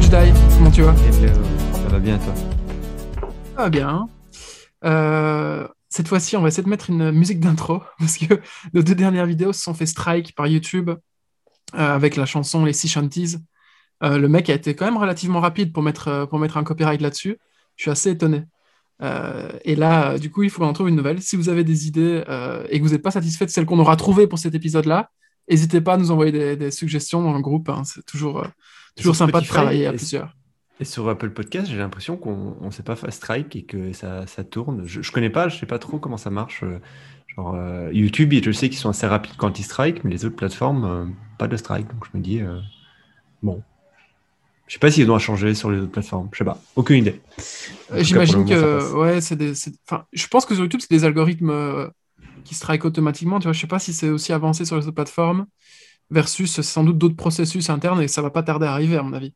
Jedi, comment tu vas Hello, ça va bien toi Ça va bien. Euh, cette fois-ci, on va essayer de mettre une musique d'intro parce que nos deux dernières vidéos se sont fait strike par YouTube euh, avec la chanson Les Sea Shanties. Euh, le mec a été quand même relativement rapide pour mettre, pour mettre un copyright là-dessus. Je suis assez étonné. Et là, du coup, il faut qu'on en trouve une nouvelle. Si vous avez des idées et que vous n'êtes pas satisfait de celle qu'on aura trouvée pour cet épisode-là, n'hésitez pas à nous envoyer des, des suggestions dans le groupe. hein. C'est toujours, toujours sympa de travailler à plusieurs. Et sur Apple Podcast, j'ai l'impression qu'on ne s'est pas fait strike et que ça, ça tourne. Je, je connais pas, je sais pas trop comment ça marche. euh, Genre euh, YouTube, je sais qu'ils sont assez rapides quand ils strike, mais les autres plateformes, euh, pas de strike. Donc je me dis, euh, bon. Je sais pas s'ils doivent changer sur les autres plateformes. Je sais pas. Aucune idée. J'imagine que ouais, c'est des, enfin, je pense que sur YouTube, c'est des algorithmes qui strike automatiquement. Tu vois, je sais pas si c'est aussi avancé sur les autres plateformes versus sans doute d'autres processus internes et ça va pas tarder à arriver à mon avis.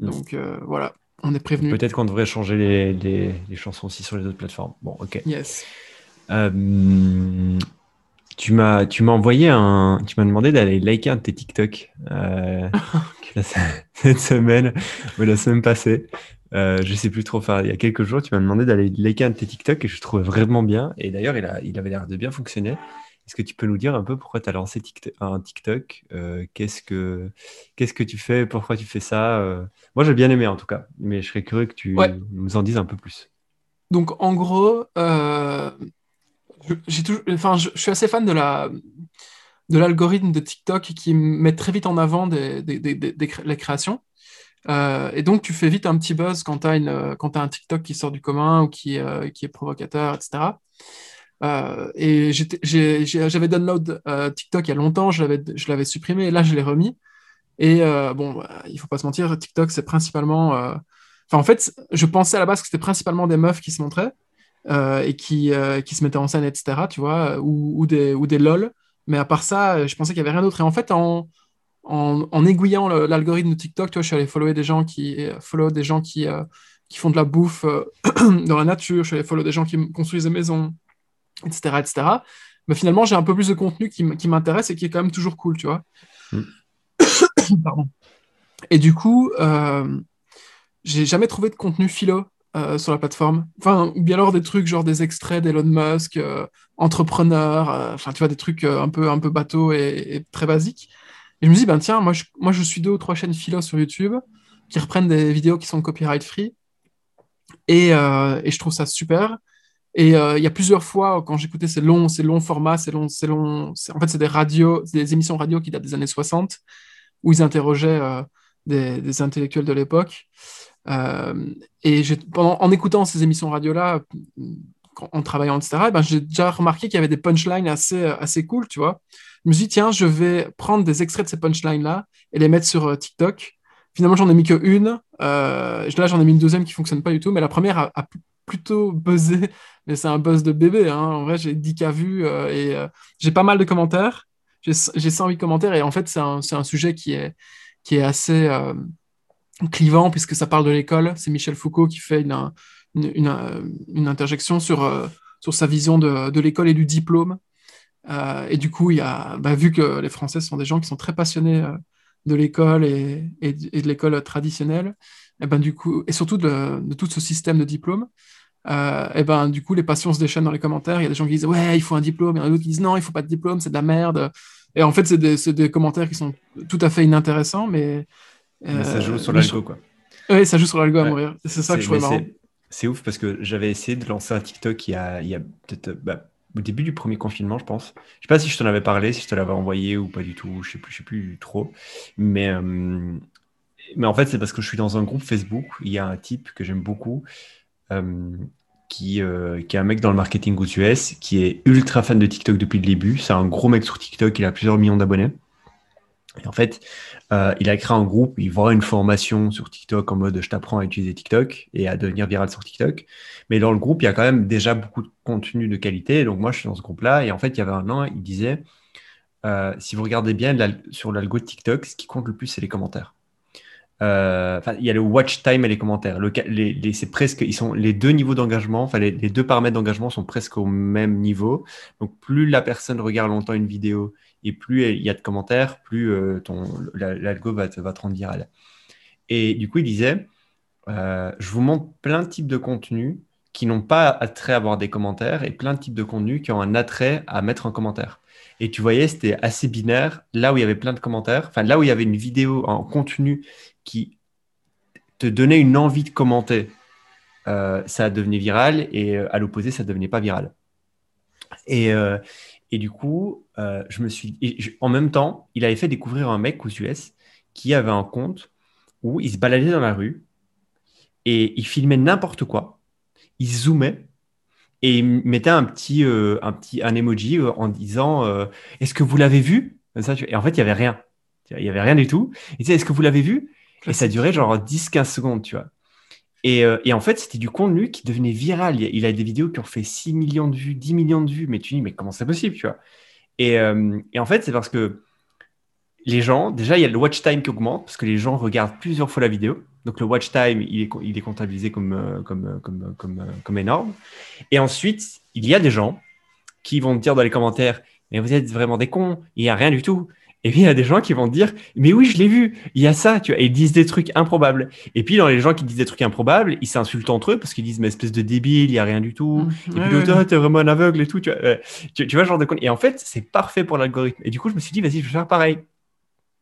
Mm. Donc euh, voilà, on est prévenu. Peut-être qu'on devrait changer les, les- les chansons aussi sur les autres plateformes. Bon, ok. Yes. Euh, tu m'as, tu m'as envoyé un, tu m'as demandé d'aller liker un de tes TikTok euh, cette semaine ou la semaine passée. Euh, je sais plus trop faire. Il y a quelques jours, tu m'as demandé d'aller liker un de tes TikTok et je trouvais vraiment bien. Et d'ailleurs, il a, il avait l'air de bien fonctionner. Est-ce que tu peux nous dire un peu pourquoi tu as lancé TikTok- un TikTok Euh, Qu'est-ce que, qu'est-ce que tu fais Pourquoi tu fais ça Euh, Moi, j'ai bien aimé en tout cas, mais je serais curieux que tu Ouais. nous en dises un peu plus. Donc en gros, euh, je, j'ai toujours, enfin, je, je suis assez fan de la de l'algorithme de TikTok qui met très vite en avant des, des- des- les créations. Euh, et donc tu fais vite un petit buzz quand tu as t'as un TikTok qui sort du commun ou qui, euh, qui est provocateur, etc. Euh, et j'avais download euh, TikTok il y a longtemps, je l'avais supprimé et là je l'ai remis. Et euh, bon, bah, il faut pas se mentir, TikTok c'est principalement Enfin, en fait, je pensais à la base que c'était principalement des meufs qui se montraient et qui, qui se mettaient en scène, etc., tu vois, ou, des, ou des LOL. Mais à part ça, je pensais qu'il n'y avait rien d'autre. Et en fait, en, en, en aiguillant l'algorithme de TikTok, tu vois, je suis allé follower des gens qui, follow des gens qui, qui font de la bouffe dans la nature, je suis allé follow des gens qui construisent des maisons, etc., etc. Mais finalement, j'ai un peu plus de contenu qui, m'intéresse et qui est quand même toujours cool, tu vois. Mm. Pardon. Et du coup, euh, j'ai jamais trouvé de contenu philo euh, sur la plateforme. Enfin, ou bien alors des trucs genre des extraits d'Elon Musk, euh, entrepreneur, euh, enfin, tu vois, des trucs un peu, un peu bateaux et, et très basiques. Et je me dis, ben tiens, moi je, moi je suis deux ou trois chaînes philo sur YouTube qui reprennent des vidéos qui sont copyright free. Et, et je trouve ça super. Et euh, il y a plusieurs fois, quand j'écoutais ces longs, ces longs formats, ces longs, ces longs, en fait, c'est des radios, des émissions radio qui datent des années 60, où ils interrogeaient euh, des, intellectuels de l'époque. Euh, et pendant, en écoutant ces émissions radio-là, en travaillant, etc., eh ben, j'ai déjà remarqué qu'il y avait des punchlines assez, assez cool, tu vois. Je me suis dit, tiens, je vais prendre des extraits de ces punchlines-là et les mettre sur euh, TikTok. Finalement, j'en ai mis que une. Euh, là, j'en ai mis une deuxième qui fonctionne pas du tout, mais la première a, plutôt buzzé, mais c'est un buzz de bébé. Hein. En vrai, j'ai 10K vues euh, et euh, j'ai pas mal de commentaires. J'ai j'ai 108 commentaires et en fait, c'est un, un sujet qui est, qui est assez euh, clivant puisque ça parle de l'école. C'est Michel Foucault qui fait une, une, une, une interjection sur, sur sa vision de, de l'école et du diplôme. Et du coup, il y a, bah, vu que les Français sont des gens qui sont très passionnés de l'école et, et, et de l'école traditionnelle, et, ben, du coup, et surtout de, de tout ce système de diplôme, euh, et ben, du coup, les passions se déchaînent dans les commentaires. Il y a des gens qui disent Ouais, il faut un diplôme. Il y en a d'autres qui disent Non, il faut pas de diplôme, c'est de la merde. Et en fait, c'est des, commentaires qui sont tout à fait inintéressants, mais. Mais ça joue sur l'algo, quoi. Oui, ça joue sur l'algo à Ouais. mourir. C'est ça que je trouvais marrant. c'est- ouf parce que j'avais essayé de lancer un TikTok il y a, il y a peut-être euh, bah, au début du premier confinement, je pense. Je sais pas si je t'en avais parlé, si je te l'avais envoyé ou pas du tout. Je sais plus, je sais plus trop. Mais, euh, mais en fait, c'est parce que je suis dans un groupe Facebook. Il y a un type que j'aime beaucoup. euh, qui, euh, qui est un mec dans le marketing aux US, qui est ultra fan de TikTok depuis le début. C'est un gros mec sur TikTok, il a plusieurs millions d'abonnés. Et en fait, euh, il a créé un groupe, il vend une formation sur TikTok en mode je t'apprends à utiliser TikTok et à devenir viral sur TikTok. Mais dans le groupe, il y a quand même déjà beaucoup de contenu de qualité. Donc moi, je suis dans ce groupe-là. Et en fait, il y avait un an, il disait, euh, si vous regardez bien sur l'algo de TikTok, ce qui compte le plus, c'est les commentaires. Euh, il y a le watch time et les commentaires. Les, deux niveaux d'engagement. Les, deux paramètres d'engagement sont presque au même niveau. Donc, plus la personne regarde longtemps une vidéo et plus il y a de commentaires, plus euh, l'algo va te, va te rendre viral. Et du coup, il disait, euh, je vous montre plein de types de contenus qui n'ont pas attrait à avoir des commentaires et plein de types de contenus qui ont un attrait à mettre un commentaire. Et tu voyais, c'était assez binaire. Là où il y avait plein de commentaires, enfin là où il y avait une vidéo en contenu qui te donnait une envie de commenter, euh, ça devenait viral et euh, à l'opposé, ça devenait pas viral. Et, euh, et du coup, je me suis, en même temps, il avait fait découvrir un mec aux US qui avait un compte où il se baladait dans la rue et il filmait n'importe quoi. Il zoomait et il mettait un petit, un petit un emoji en disant Est-ce que vous l'avez vu? Et en fait, il n'y avait rien. Il n'y avait rien du tout. Il disait Est-ce que vous l'avez vu? Et ça durait genre 10-15 secondes, tu vois. Euh, et, en fait, c'était du contenu qui devenait viral. Il a des vidéos qui ont fait 6 millions de vues, 10 millions de vues, mais tu dis, mais comment c'est possible, tu vois? Euh, et, en fait, c'est parce que les gens, déjà, il y a le watch time qui augmente, parce que les gens regardent plusieurs fois la vidéo. Donc le watch time, il est, il est comptabilisé comme, euh, comme, comme, comme, comme énorme. Et ensuite, il y a des gens qui vont te dire dans les commentaires, mais vous êtes vraiment des cons, il n'y a rien du tout. Et puis il y a des gens qui vont dire mais oui je l'ai vu, il y a ça, tu vois, et ils disent des trucs improbables. Et puis dans les gens qui disent des trucs improbables, ils s'insultent entre eux parce qu'ils disent mais espèce de débile, il y a rien du tout. Mmh. et puis l'autre ah, t'es vraiment un aveugle et tout, tu vois, tu, vois genre de con. Et en fait c'est parfait pour l'algorithme. Et du coup je me suis dit vas-y je vais faire pareil.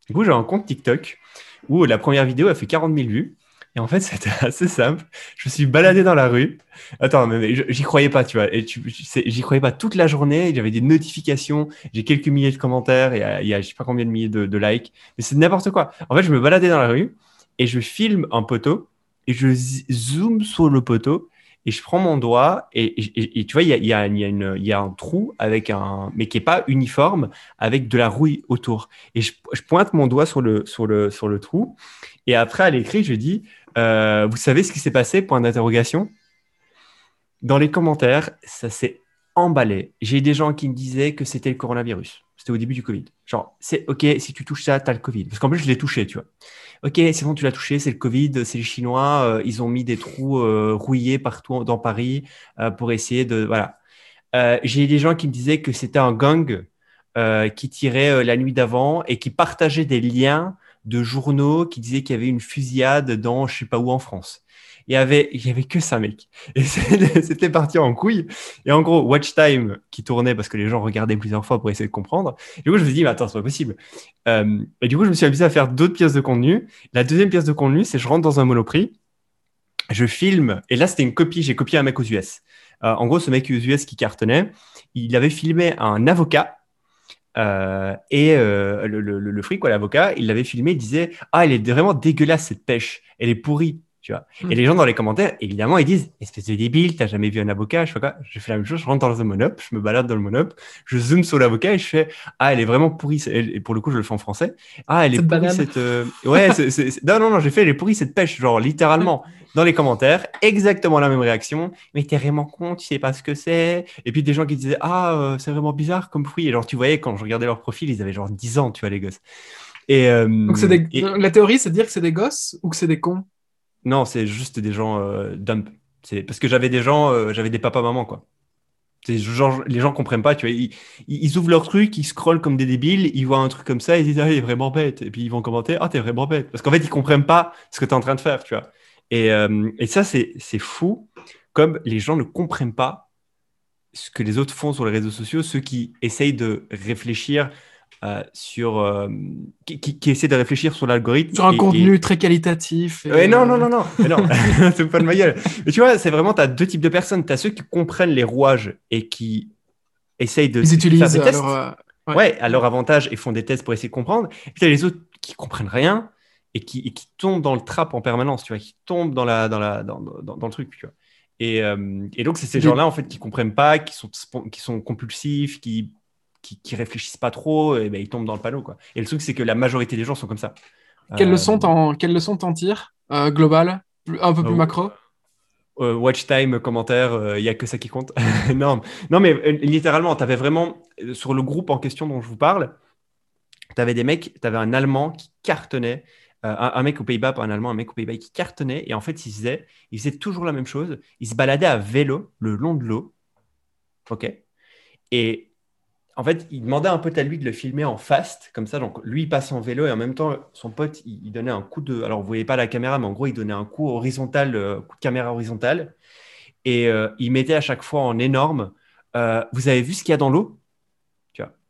Du coup j'ai un compte TikTok où la première vidéo a fait 40 000 vues. Et en fait, c'était assez simple. Je me suis baladé dans la rue. Attends, mais, j'y croyais pas, tu vois. Et j'y croyais pas toute la journée. J'avais des notifications. J'ai quelques milliers de commentaires. Et il y a, je sais pas combien de milliers de, likes. Mais c'est n'importe quoi. En fait, je me baladais dans la rue et je filme un poteau et je zoome sur le poteau et je prends mon doigt et, tu vois, il y a, y, y, a, un trou avec un, mais qui est pas uniforme, avec de la rouille autour. Et je, pointe mon doigt sur le, sur le, sur le trou. Et après, à l'écrit, je dis, euh, vous savez ce qui s'est passé Point d'interrogation? Dans les commentaires, ça s'est emballé. J'ai des gens qui me disaient que c'était le coronavirus. C'était au début du Covid. Genre, c'est OK, si tu touches ça, tu as le Covid. Parce qu'en plus, je l'ai touché, tu vois. OK, c'est bon, tu l'as touché, c'est le Covid, c'est les Chinois, euh, ils ont mis des trous euh, rouillés partout dans Paris pour essayer de. Voilà. J'ai des gens qui me disaient que c'était un gang qui tirait la nuit d'avant et qui partageait des liens de journaux qui disaient qu'il y avait une fusillade dans je sais pas où en France. Il y avait, il y avait que ça, mec. Et c'était parti en couille. Et en gros, Watch Time qui tournait parce que les gens regardaient plusieurs fois pour essayer de comprendre. du coup, je me suis dit, mais attends, c'est pas possible. Euh, et du coup, je me suis amusé à faire d'autres pièces de contenu. La deuxième pièce de contenu, c'est je rentre dans un monoprix, je filme, et là, c'était une copie, j'ai copié un mec aux US. Euh, en gros, ce mec aux US qui cartonnait, il avait filmé un avocat euh, et euh, le, le, le, fric, quoi, l'avocat, il l'avait filmé, il disait Ah, elle est vraiment dégueulasse cette pêche, elle est pourrie. Tu vois. Et hmm. les gens dans les commentaires, évidemment, ils disent Espèce de débile, t'as jamais vu un avocat Je fais quoi Je fais la même chose, je rentre dans le monop, je me balade dans le monop, je zoome sur l'avocat et je fais Ah, elle est vraiment pourrie. Et pour le coup, je le fais en français. Ah, elle est pourrie cette. Euh, ouais, c'est, non, non, non, j'ai fait Elle est pourrie cette pêche, genre littéralement dans les commentaires, exactement la même réaction. Mais t'es vraiment con, tu sais pas ce que c'est. Et puis des gens qui disaient Ah, euh, c'est vraiment bizarre comme fruit. Et genre, tu voyais, quand je regardais leur profil, ils avaient genre 10 ans, tu vois, les gosses. Et, euh, Donc la théorie, c'est de dire que c'est des gosses ou que c'est des cons? Non, c'est juste des gens euh, dump. C'est parce que j'avais des gens, euh, j'avais des papas-mamans, quoi. Genre, les gens comprennent pas, tu vois. Ils, ils, ouvrent leur truc, ils scrollent comme des débiles, ils voient un truc comme ça, ils disent Ah, il est vraiment bête. Et puis ils vont commenter Ah, t'es vraiment bête. Parce qu'en fait, ils comprennent pas ce que tu es en train de faire, tu vois. Et, euh, et ça, c'est fou, comme les gens ne comprennent pas ce que les autres font sur les réseaux sociaux, ceux qui essayent de réfléchir euh, sur euh, qui, qui, essaie de réfléchir sur l'algorithme sur un contenu très qualitatif et... non non non non. Non c'est pas de ma gueule. Mais tu vois c'est vraiment tu as deux types de personnes. Tu as ceux qui comprennent les rouages et qui essayent de Ils utilisent faire des tests. leur, ouais. à leur avantage et font des tests pour essayer de comprendre. Et puis tu as les autres qui comprennent rien et qui, et qui tombent dans le trap en permanence, tu vois, qui tombent dans, la, dans, la, dans, dans, dans le truc, tu vois. Et, euh, et donc, c'est ces gens-là, en fait, qui comprennent pas, qui sont, qui sont compulsifs, qui, qui, qui réfléchissent pas trop, et ben, ils tombent dans le panneau, quoi. Et le truc, c'est que la majorité des gens sont comme ça. Quelles, euh, leçons, t'en, quelles leçons t'en tires euh, Global Un peu plus macro? Euh, watch time, commentaire, il n'y a que ça qui compte. non, non, mais littéralement, tu avais vraiment, sur le groupe en question dont je vous parle, tu avais des mecs, tu avais un Allemand qui cartonnait, euh, un, mec aux Pays-Bas, pas un Allemand, un mec aux Pays-Bas qui cartonnait. Et en fait, il faisait, il faisait toujours la même chose. Il se baladait à vélo le long de l'eau. OK? Et en fait, il demandait un pote à lui de le filmer en fast, comme ça. Donc, lui, il passe en vélo et en même temps, son pote, il, donnait un coup de. Alors, vous voyez pas la caméra, mais en gros, il donnait un coup horizontal, euh, coup de caméra horizontal. Et euh, il mettait à chaque fois en énorme. Vous avez vu ce qu'il y a dans l'eau?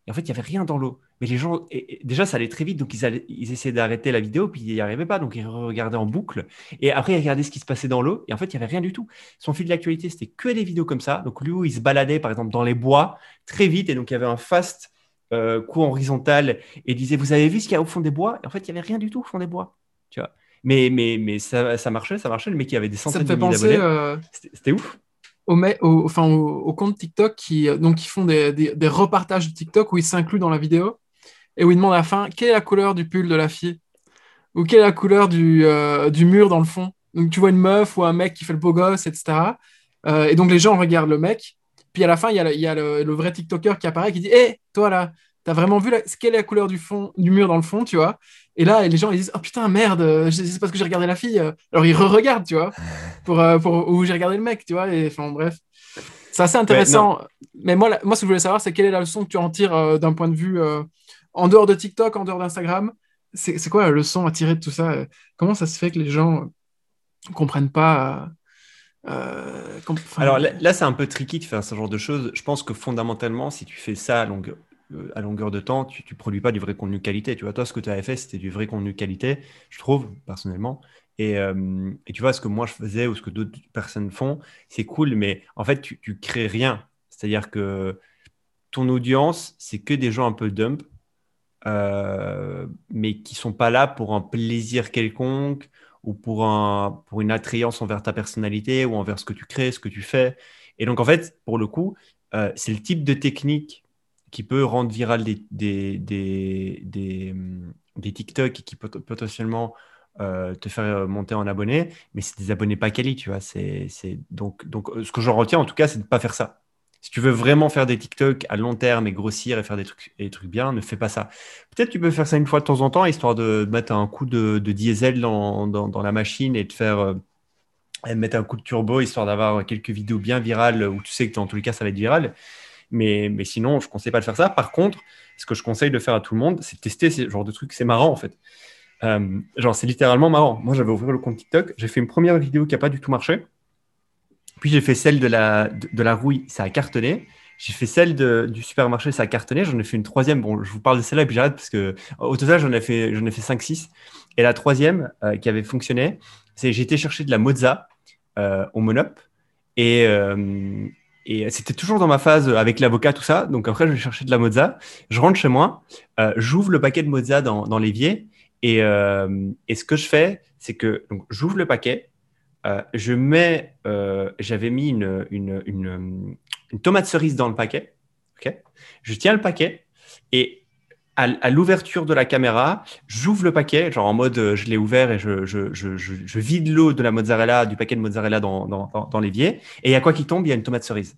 Et en fait, il y avait rien dans l'eau. Mais les gens, déjà, ça allait très vite, donc ils, ils essayaient d'arrêter la vidéo, puis ils n'y arrivaient pas, donc ils regardaient en boucle. Et après, ils regardaient ce qui se passait dans l'eau, et en fait, il n'y avait rien du tout. Son fil d'actualité, c'était que des vidéos comme ça. Donc lui, où il se baladait, par exemple, dans les bois, très vite, et donc il y avait un fast euh, coup horizontal, et il disait, vous avez vu ce qu'il y a au fond des bois? Et en fait, il n'y avait rien du tout au fond des bois. Tu vois mais, mais, mais ça, ça marchait, ça marchait. Le mec, il avait des centaines de milliers d'abonnés. Euh, c'était ouf au, au, enfin, au, compte TikTok qui, donc, qui font des, des, des repartages de TikTok où ils s'incluent dans la vidéo et où il demande à la fin quelle est la couleur du pull de la fille? Ou quelle est la couleur du, euh, du mur dans le fond? Donc tu vois une meuf ou un mec qui fait le beau gosse, etc. Euh, et donc les gens regardent le mec. Puis à la fin, il y a, le, il y a le, vrai TikToker qui apparaît qui dit Hé, toi là, t'as vraiment vu la... quelle est la couleur du, fond, du mur dans le fond, tu vois? Et là, les gens ils disent Oh putain, merde, c'est parce que j'ai regardé la fille. Alors ils re-regardent, tu vois, pour, euh, pour... où j'ai regardé le mec, tu vois. Et enfin, bref. C'est assez intéressant. Mais moi, moi, ce que je voulais savoir, c'est quelle est la leçon que tu en tires d'un point de vue en dehors de TikTok, en dehors d'Instagram, c'est quoi la leçon à tirer de tout ça? Comment ça se fait que les gens ne comprennent pas euh, Alors là, c'est un peu tricky de faire ce genre de choses. Je pense que fondamentalement, si tu fais ça à longueur, euh, à longueur de temps, tu ne produis pas du vrai contenu qualité. Tu vois, toi, ce que tu avais fait, c'était du vrai contenu qualité, je trouve, personnellement. Et, euh, et, tu vois, ce que moi je faisais ou ce que d'autres personnes font, c'est cool, mais en fait, tu, tu crées rien. C'est-à-dire que ton audience, c'est que des gens un peu dump euh, mais qui sont pas là pour un plaisir quelconque ou pour, un, pour une attrayance envers ta personnalité ou envers ce que tu crées, ce que tu fais. Et donc, en fait, pour le coup, euh, c'est le type de technique qui peut rendre viral des, des, des, des, hum, TikTok et qui peut potentiellement euh, te faire monter en abonnés, mais c'est des abonnés pas quali, tu vois. C'est, donc, donc, ce que j'en retiens, en tout cas, c'est de ne pas faire ça. Si tu veux vraiment faire des TikTok à long terme et grossir et faire des trucs, des trucs bien, ne fais pas ça. Peut-être tu peux faire ça une fois de temps en temps, histoire de mettre un coup de, diesel dans, dans, la machine et de faire euh, mettre un coup de turbo, histoire d'avoir quelques vidéos bien virales où tu sais que dans tous les cas ça va être viral. Mais, mais sinon, je ne conseille pas de faire ça. Par contre, ce que je conseille de faire à tout le monde, c'est de tester ce genre de trucs. C'est marrant en fait. Euh, genre, c'est littéralement marrant. Moi, j'avais ouvert le compte TikTok, j'ai fait une première vidéo qui n'a pas du tout marché. Puis j'ai fait celle de la, de, la rouille, ça a cartonné. J'ai fait celle du supermarché, ça a cartonné. J'en ai fait une troisième. Bon, je vous parle de celle-là et puis j'arrête parce que au total, j'en ai fait, j'en ai fait 5-6. Et la troisième euh, qui avait fonctionné, c'est j'ai été chercher de la mozza euh, au Monop. Et, euh, et c'était toujours dans ma phase avec l'avocat, tout ça. Donc après, je vais chercher de la mozza. Je rentre chez moi, j'ouvre le paquet de mozza dans, dans l'évier. Et, et ce que je fais, c'est que j'ouvre le paquet, euh, je mets, euh, j'avais mis une, tomate cerise dans le paquet. ok? Je tiens le paquet et à, l'ouverture de la caméra, j'ouvre le paquet, genre en mode euh, je l'ai ouvert et je, vide l'eau de la mozzarella, du paquet de mozzarella dans, l'évier. Et il y a quoi qui tombe Il y a une tomate cerise.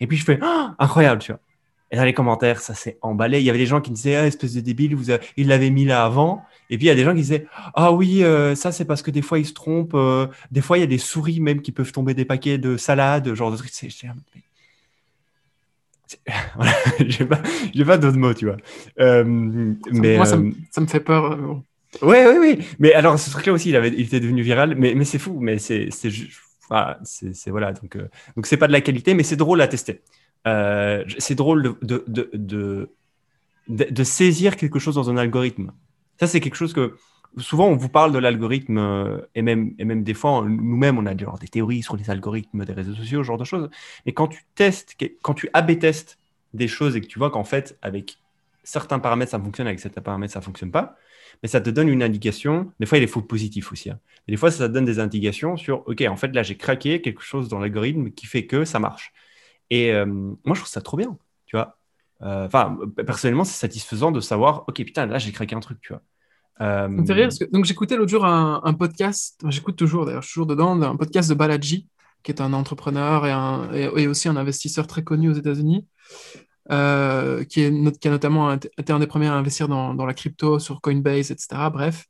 Et puis je fais oh, incroyable, tu vois. Et dans les commentaires, ça s'est emballé. Il y avait des gens qui disaient ah, espèce de débile, vous il l'avait mis là avant. Et puis il y a des gens qui disaient Ah oui, euh, ça c'est parce que des fois ils se trompent. Euh, des fois il y a des souris même qui peuvent tomber des paquets de salade, genre de trucs. C'est, voilà, j'ai pas, j'ai pas d'autres mots, tu vois. Euh, mais moi, ça, me, fait peur. Oui, oui, oui. Mais alors, ce truc-là aussi, il, avait, il était devenu viral. Mais, mais c'est fou. Mais c'est, c'est, voilà. Donc, donc c'est pas de la qualité, mais c'est drôle à tester. C'est drôle de, saisir quelque chose dans un algorithme. Ça, c'est quelque chose que souvent on vous parle de l'algorithme euh, et même, et des fois, nous-mêmes, on a des théories sur les algorithmes des réseaux sociaux, ce genre de choses. Mais quand tu testes, quand tu AB testes des choses et que tu vois qu'en fait, avec certains paramètres, ça fonctionne, avec certains paramètres, ça fonctionne pas, mais ça te donne une indication. Des fois, il des faux positifs aussi. Hein. Des fois, ça te donne des indications sur, OK, en fait, là, j'ai craqué quelque chose dans l'algorithme qui fait que ça marche. Et euh, moi, je trouve ça trop bien, tu vois. Euh, enfin, personnellement, c'est satisfaisant de savoir, ok, putain, là, j'ai craqué un truc, tu vois. Euh... parce donc j'écoutais l'autre jour un, podcast, j'écoute toujours d'ailleurs, je suis toujours dedans, un podcast de Balaji, qui est un entrepreneur et, aussi un investisseur très connu aux États-Unis, euh, qui, a notamment été un des premiers à investir dans, la crypto sur Coinbase, etc. Bref.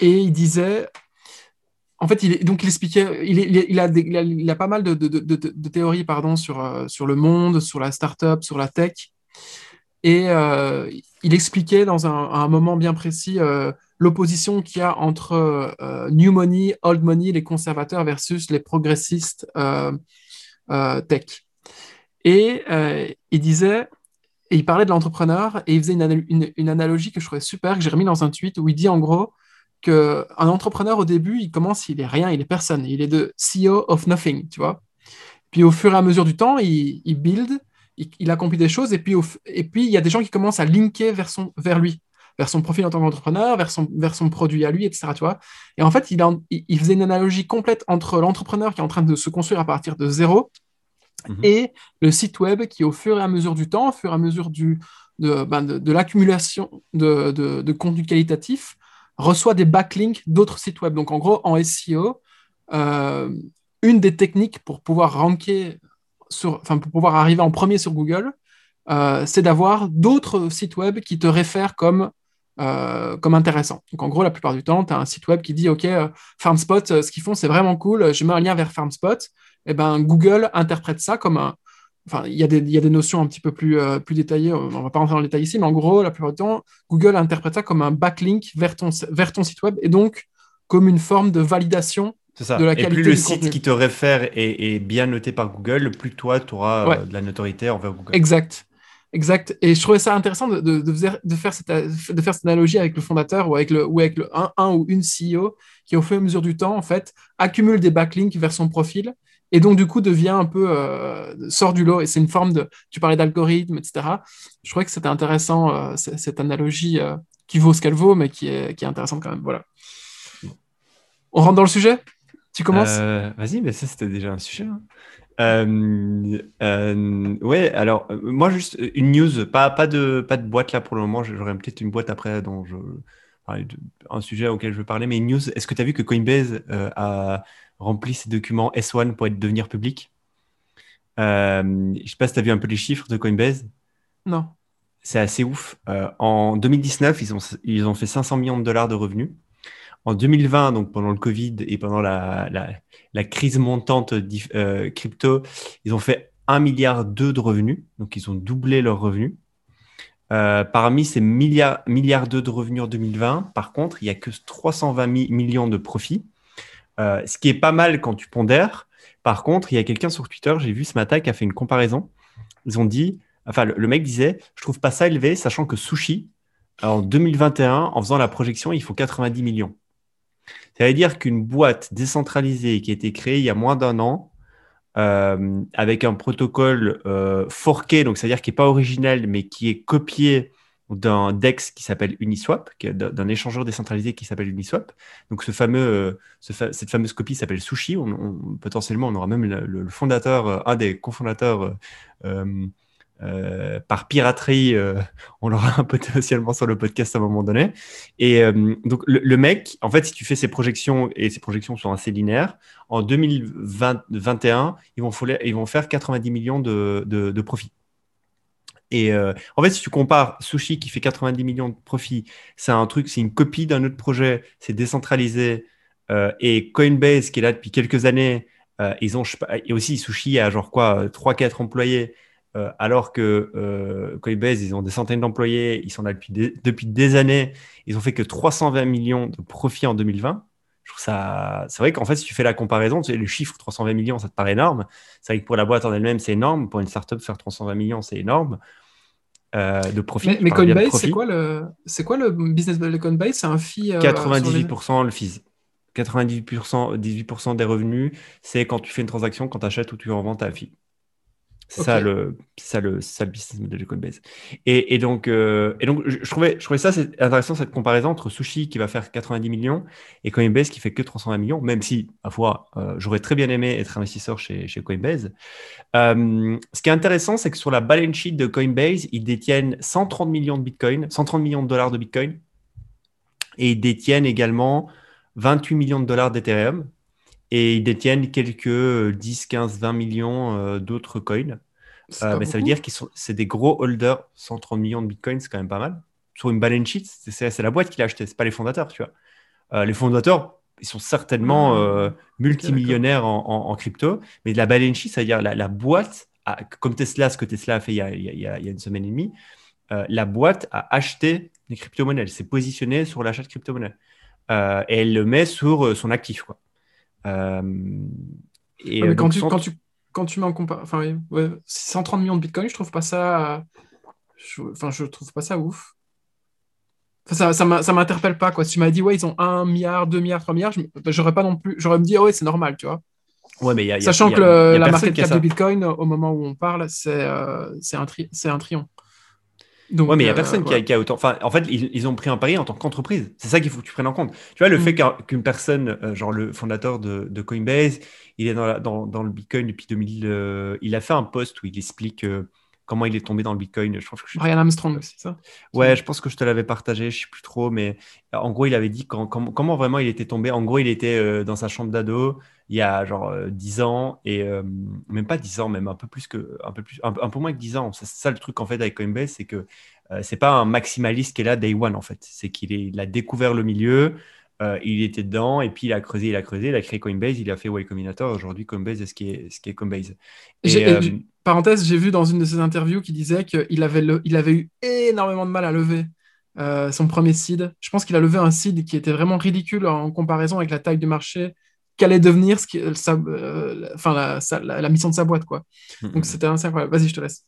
Et il disait, en fait, il, donc il expliquait, il, a, pas mal de, théories pardon, sur, euh, sur le monde, sur la startup, sur la tech. Et euh, il expliquait dans un, moment bien précis euh, l'opposition qu'il y a entre New Money, Old Money, les conservateurs versus les progressistes tech. Et il disait, et il parlait de l'entrepreneur, et il faisait une, une, une, analogie que je trouvais super, que j'ai remis dans un tweet, où il dit en gros, qu'un entrepreneur, au début, il commence, il est rien, il est personne. Il est de CEO of nothing, tu vois. Puis au fur et à mesure du temps, il, build, il, accomplit des choses, et puis, et puis il y a des gens qui commencent à linker vers, son, vers lui, vers son profil en tant qu'entrepreneur, vers son, vers son produit à lui, etc. Tu vois et en fait, il, il faisait une analogie complète entre l'entrepreneur qui est en train de se construire à partir de zéro mhm. et le site web qui, au fur et à mesure du temps, au fur et à mesure du, de, ben de, l'accumulation de, de, de contenu qualitatif, reçoit des backlinks d'autres sites web. Donc en gros, en SEO, euh, une des techniques pour pouvoir ranker, enfin pour pouvoir arriver en premier sur Google, euh, c'est d'avoir d'autres sites web qui te réfèrent comme, euh, intéressant. Donc en gros, la plupart du temps, tu as un site web qui dit OK, FarmSpot, ce qu'ils font, c'est vraiment cool, je mets un lien vers FarmSpot. Et eh ben, Google interprète ça comme un, Enfin, il y, a des, y a des notions un petit peu plus, euh, plus détaillées, on ne va pas rentrer dans le détail ici, mais en gros, la plupart du temps, Google interprète ça comme un backlink vers ton, vers ton site web et donc comme une forme de validation de la qualité. Et plus le site qui te réfère est, bien noté par Google, plus toi, tu auras euh, de la notoriété envers Google. Exact. Exact. Et je trouvais ça intéressant de, de, de, faire, cette, de faire cette analogie avec le fondateur ou avec, le, ou avec le, un, ou une CEO qui, au fur et à mesure du temps, en fait, accumule des backlinks vers son profil et donc du coup devient un peu euh, sort du lot. Et c'est une forme de tu parlais d'algorithme etc je trouvais que c'était intéressant euh, cette analogie euh, qui vaut ce qu'elle vaut mais qui est, qui est intéressante quand même. Voilà. On rentre dans le sujet? Tu commences? Vas-y mais ça c'était déjà un sujet hein. ouais alors moi juste une news. Pas, pas de pas de boîte là pour le moment. J'aurais peut-être une boîte après dont un sujet auquel je veux parler mais une news. Est-ce que tu as vu que Coinbase a rempli ces documents S1 pour être, devenir public. Euh, je ne sais pas si tu as vu un peu les chiffres de Coinbase. Non. C'est assez ouf. Euh, en 2019, ils ont, ils ont fait 500 millions de dollars de revenus. En 2020, donc pendant le Covid et pendant la, la, crise montante euh, crypto, ils ont fait 1 milliard de revenus. Donc, ils ont doublé leurs revenus. parmi ces milliards, milliards de revenus en 2020, par contre, il n'y a que 320 millions de profits. Euh, ce qui est pas mal quand tu pondères. Par contre, il y a quelqu'un sur Twitter, j'ai vu ce matin, qui a fait une comparaison. Ils ont dit, enfin, le, mec disait, je trouve pas ça élevé, sachant que Sushi, en 2021, en faisant la projection, il faut 90 millions. Ça veut dire qu'une boîte décentralisée qui a été créée il y a moins d'un an, euh, avec un protocole euh, forqué, donc c'est-à-dire qui n'est pas original, mais qui est copié d'un DEX qui s'appelle Uniswap, d'un échangeur décentralisé qui s'appelle Uniswap. Donc ce fameux, euh, cette fameuse copie s'appelle Sushi. On, potentiellement, on aura même le, fondateur, euh, un des cofondateurs euh, par piraterie, on l'aura potentiellement sur le podcast à un moment donné. Et donc le, mec, en fait, si tu fais ses projections, et ses projections sont assez linéaires, en 2021, ils vont, faire 90 millions de, de profits. Et euh, en fait, si tu compares Sushi qui fait 90 millions de profits, c'est un truc, c'est une copie d'un autre projet, c'est décentralisé. Euh, et Coinbase qui est là depuis quelques années, euh, ils ont et aussi Sushi a genre quoi 3-4 employés, alors que Coinbase ils ont des centaines d'employés, ils sont là depuis des, depuis des années, ils ont fait que 320 millions de profits en 2020. Je trouve ça, c'est vrai qu'en fait, si tu fais la comparaison, tu sais, le chiffre 320 millions, ça te paraît énorme. C'est vrai que pour la boîte en elle-même, c'est énorme. Pour une startup, faire 320 millions, c'est énorme. Euh, de profit. Mais, Coinbase, c'est quoi, le... quoi le business model de Coinbase? C'est un fee 98% euh, le fees. 98% 18% des revenus, c'est quand tu fais une transaction, quand tu achètes ou tu revends ta fille. C'est ça, le, ça, le, ça le business model de Coinbase. Et, et donc, euh, et donc je, trouvais, je trouvais ça c'est intéressant, cette comparaison entre Sushi qui va faire 90 millions et Coinbase qui fait que 320 millions, même si, à fois, euh, j'aurais très bien aimé être investisseur chez, chez Coinbase. Euh, ce qui est intéressant, c'est que sur la balance sheet de Coinbase, ils détiennent 130 millions de Bitcoin, 130 millions de dollars de Bitcoin, et ils détiennent également 28 millions de dollars d'Ethereum et ils détiennent quelques 10, 15, 20 millions euh, d'autres coins. Euh, mais ça veut dire qu'ils sont, c'est des gros holders. 130 millions de bitcoins, c'est quand même pas mal. Sur une balance sheet, c'est, la boîte qui l'a acheté, c'est pas les fondateurs, tu vois. Euh, les fondateurs, ils sont certainement euh, multimillionnaires en, en- en crypto. Mais la balance sheet, c'est-à-dire la, la boîte, a- comme Tesla, ce que Tesla a fait il y a, il y a- il y une semaine et demie, la boîte a acheté des crypto-monnaies. Elle s'est positionnée sur l'achat de crypto-monnaies. Et elle le met sur son actif. Quoi. Euh, et Ouais, mais euh, quand, donc, tu, quand, tu, quand tu mets en comparaison, enfin, oui, ouais, 630 millions de bitcoins, je trouve pas ça. je- Enfin, je trouve pas ça ouf. Enfin, ça, ça m'interpelle pas, quoi. Si tu m'as dit, ouais, ils ont 1 milliard, 2 milliards, 3 milliards, j'aurais pas non plus. J'aurais me dit, ah ouais, c'est normal, tu vois. Ouais, mais il y a- il y a- Sachant il y a- que le- la market cap de bitcoin, au moment où on parle, c'est euh, c'est un, tri- c'est un triomphe. Donc, Ouais, mais il n'y a euh, personne qui, a, voilà. qui a autant. Enfin, en fait, ils, ils ont pris un pari en tant qu'entreprise. C'est ça qu'il faut que tu prennes en compte. Tu vois, le Mm. fait qu'un- qu'une personne, euh, genre le fondateur de, de Coinbase, il est dans, la- dans, dans le Bitcoin depuis 2000. euh, il a fait un post où il explique comment il est tombé dans le Bitcoin. Je trouve que je- Brian Armstrong, c'est ça Ouais, je pense que je te l'avais partagé, je sais plus trop, mais euh, en gros, il avait dit quand- comment, comment vraiment il était tombé. En gros, il était euh, dans sa chambre d'ado il y a genre euh, 10 ans, et euh, même pas 10 ans, même un peu plus que, un peu plus, un, un peu moins que 10 ans. C'est ça le truc en fait avec Coinbase, c'est que c'est pas un maximaliste qui est là day one en fait. C'est qu'il il a découvert le milieu, euh, il était dedans, et puis il a creusé, il a creusé, il a créé Coinbase, il a fait Y Combinator. Aujourd'hui, Coinbase est ce qui est, ce qui est Coinbase. Et, euh, Parenthèse, j'ai vu dans une de ses interviews qu'il disait qu'il avait, le- il avait eu énormément de mal à lever euh, son premier seed. Je pense qu'il a levé un seed qui était vraiment ridicule en comparaison avec la taille du marché qu'allait devenir ce qui, sa- enfin, la, sa- la- la mission de sa boîte. Quoi. Donc c'était incroyable. Vas-y, je te laisse.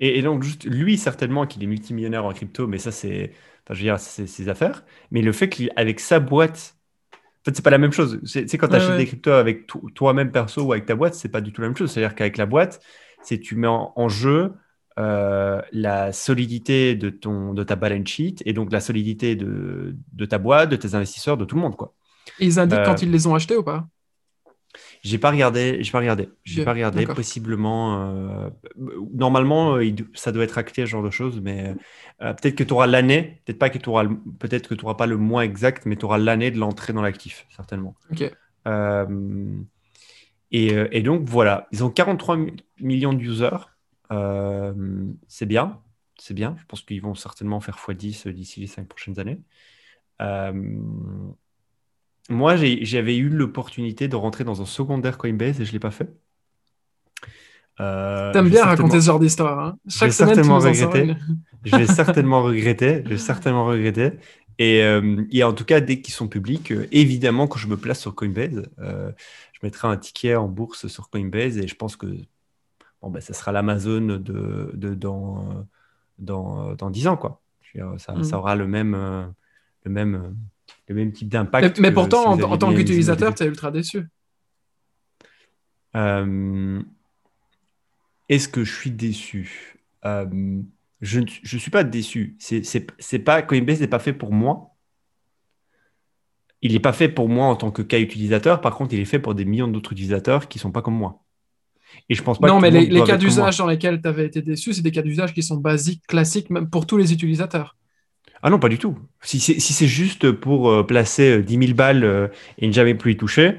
Et, et donc, juste lui, certainement, qu'il est multimillionnaire en crypto, mais ça, c'est, enfin, je veux dire, c'est ses affaires. Mais le fait qu'avec sa boîte, en fait, c'est pas la même chose. C'est quand tu Ouais, achètes ouais. des cryptos avec to- toi-même perso ou avec ta boîte, c'est pas du tout la même chose. C'est-à-dire qu'avec la boîte, c'est tu mets en, en jeu euh, la solidité de, ton, de ta balance sheet et donc la solidité de, de ta boîte, de tes investisseurs, de tout le monde, quoi. Et ils indiquent Euh, quand ils les ont achetés ou pas? J'ai pas regardé, j'ai pas regardé, j'ai pas regardé. Possiblement, euh, normalement, euh, il ça doit être acté ce genre de choses, mais euh, peut-être que tu auras l'année, peut-être pas que tu auras, peut-être que tu auras pas le mois exact, mais tu auras l'année de l'entrée dans l'actif, certainement. Ok. Euh, et, et donc voilà, ils ont 43 mi- millions de users, Euh, c'est bien, c'est bien. Je pense qu'ils vont certainement faire x10 d'ici les 5 prochaines années. Euh, moi, j'avais eu l'opportunité de rentrer dans un secondaire Coinbase et je ne l'ai pas fait. Euh, T'aimes bien raconter ce genre d'histoire. Hein Chaque semaine, tu nous regretter. Je vais certainement regretter. Je vais certainement regretter. Et, euh, et en tout cas, dès qu'ils sont publics, euh, évidemment, quand je me place sur Coinbase, euh, je mettrai un ticket en bourse sur Coinbase et je pense que bon, ben, ça sera l'Amazon de, de- dans, dans, dans 10 ans. Quoi. Dire, ça, ça aura le même, euh, le même, euh, le même type d'impact. Mais, pourtant, si en, tant qu'utilisateur, tu es ultra déçu. Euh, Est-ce que je suis déçu? Euh, Je ne suis pas déçu. C'est pas Coinbase n'est pas fait pour moi. Il n'est pas fait pour moi en tant que cas utilisateur. Par contre, il est fait pour des millions d'autres utilisateurs qui sont pas comme moi. Et je pense pas Non, mais les, les cas d'usage dans lesquels tu avais été déçu, c'est des cas d'usage qui sont basiques, classiques, même pour tous les utilisateurs. Ah non, pas du tout. Si c'est juste pour euh, placer euh, 10 000 balles euh, et ne jamais plus y toucher,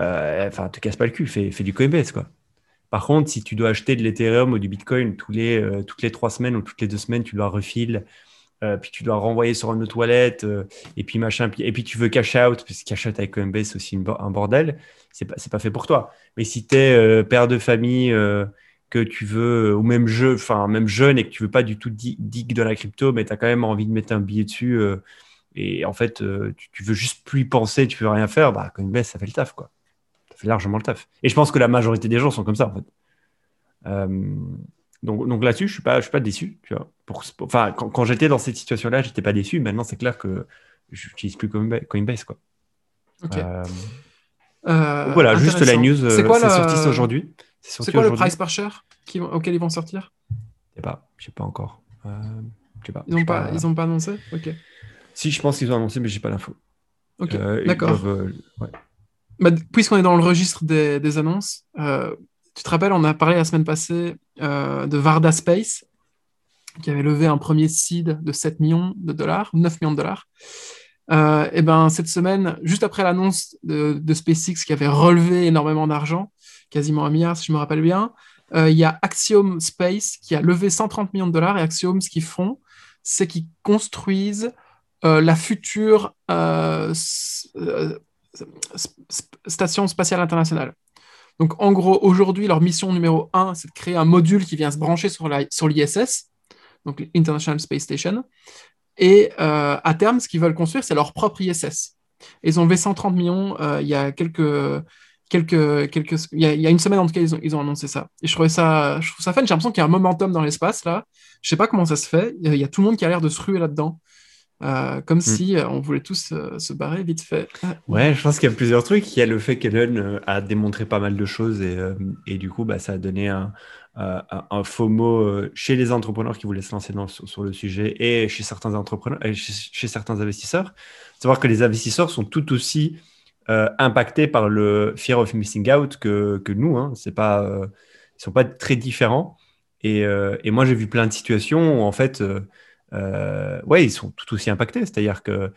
euh, enfin, te casse pas le cul, fais, fais du Coinbase, quoi. Par contre, si tu dois acheter de l'Ethereum ou du Bitcoin tous les, euh, toutes les trois semaines ou toutes les deux semaines, tu dois refill, euh, puis tu dois renvoyer sur une autre euh, et puis machin, et puis tu veux cash out, parce que cash out avec Coinbase, c'est aussi un bordel, c'est pas, pas fait pour toi. Mais si tu es père de famille, euh, que tu veux, ou même, jeu, enfin, même jeune et que tu veux pas du tout di- dig dans la crypto, mais tu as quand même envie de mettre un billet dessus, euh, et en fait, euh, tu, tu veux juste plus y penser, tu veux rien faire, bah, Coinbase, ça fait le taf, quoi. Ça fait largement le taf. Et je pense que la majorité des gens sont comme ça, en fait. Euh, donc, donc là-dessus, je suis pas, je suis pas déçu. Tu vois. Pour, pour- enfin, quand, quand j'étais dans cette situation-là, j'étais pas déçu. Maintenant, c'est clair que je n'utilise plus Coinbase, quoi. Ok. Euh, Euh, donc voilà, juste la news, euh, C'est sorti aujourd'hui. C'est quoi le price par share qui auquel ils vont sortir? Je sais pas, je sais pas encore. Euh, je sais pas. Ils n'ont pas, ils ont pas annoncé? Ok. Si, je pense qu'ils ont annoncé, mais j'ai pas l'info. Ok, Euh, d'accord. euh, ouais. Bah, Puisqu'on est dans le registre des, des annonces, euh, tu te rappelles, on a parlé la semaine passée de Varda Space, qui avait levé un premier seed de 7 millions de dollars, 9 millions de dollars. Euh, et ben cette semaine, juste après l'annonce de, de SpaceX qui avait relevé énormément d'argent, quasiment un milliard si je me rappelle bien, euh, il y a Axiom Space qui a levé 130 millions de dollars et Axiom, ce qu'ils font, c'est qu'ils construisent euh, la future euh, Station spatiale internationale. Donc, en gros, aujourd'hui, leur mission numéro un, c'est de créer un module qui vient se brancher sur l'ISS, donc l'International Space Station. Et à terme, ce qu'ils veulent construire, c'est leur propre ISS. ils ont levé 130 millions il y a quelques, quelques, quelques, il y a, une semaine en tout cas, ils ont, ils ont annoncé ça. Et je trouvais ça, je trouve ça fun. J'ai l'impression qu'il y a un momentum dans l'espace là. Je sais pas comment ça se fait. Il y a tout le monde qui a l'air de se ruer là-dedans. Euh, comme hmm. si euh, on voulait tous euh, se barrer vite fait. Ouais, je pense qu'il y a plusieurs trucs. Il y a le fait qu'Elon a démontré pas mal de choses et, et du coup, bah, ça a donné un, un FOMO chez les entrepreneurs qui voulaient se lancer dans, sur, le sujet et chez certains entrepreneurs, et chez, certains investisseurs. Savoir que les investisseurs sont tout aussi impactés par le fear of missing out que, nous. Hein. C'est pas, ils sont pas très différents. Et, et moi, j'ai vu plein de situations où en fait euh, ouais, ils sont tout aussi impactés. C'est-à-dire que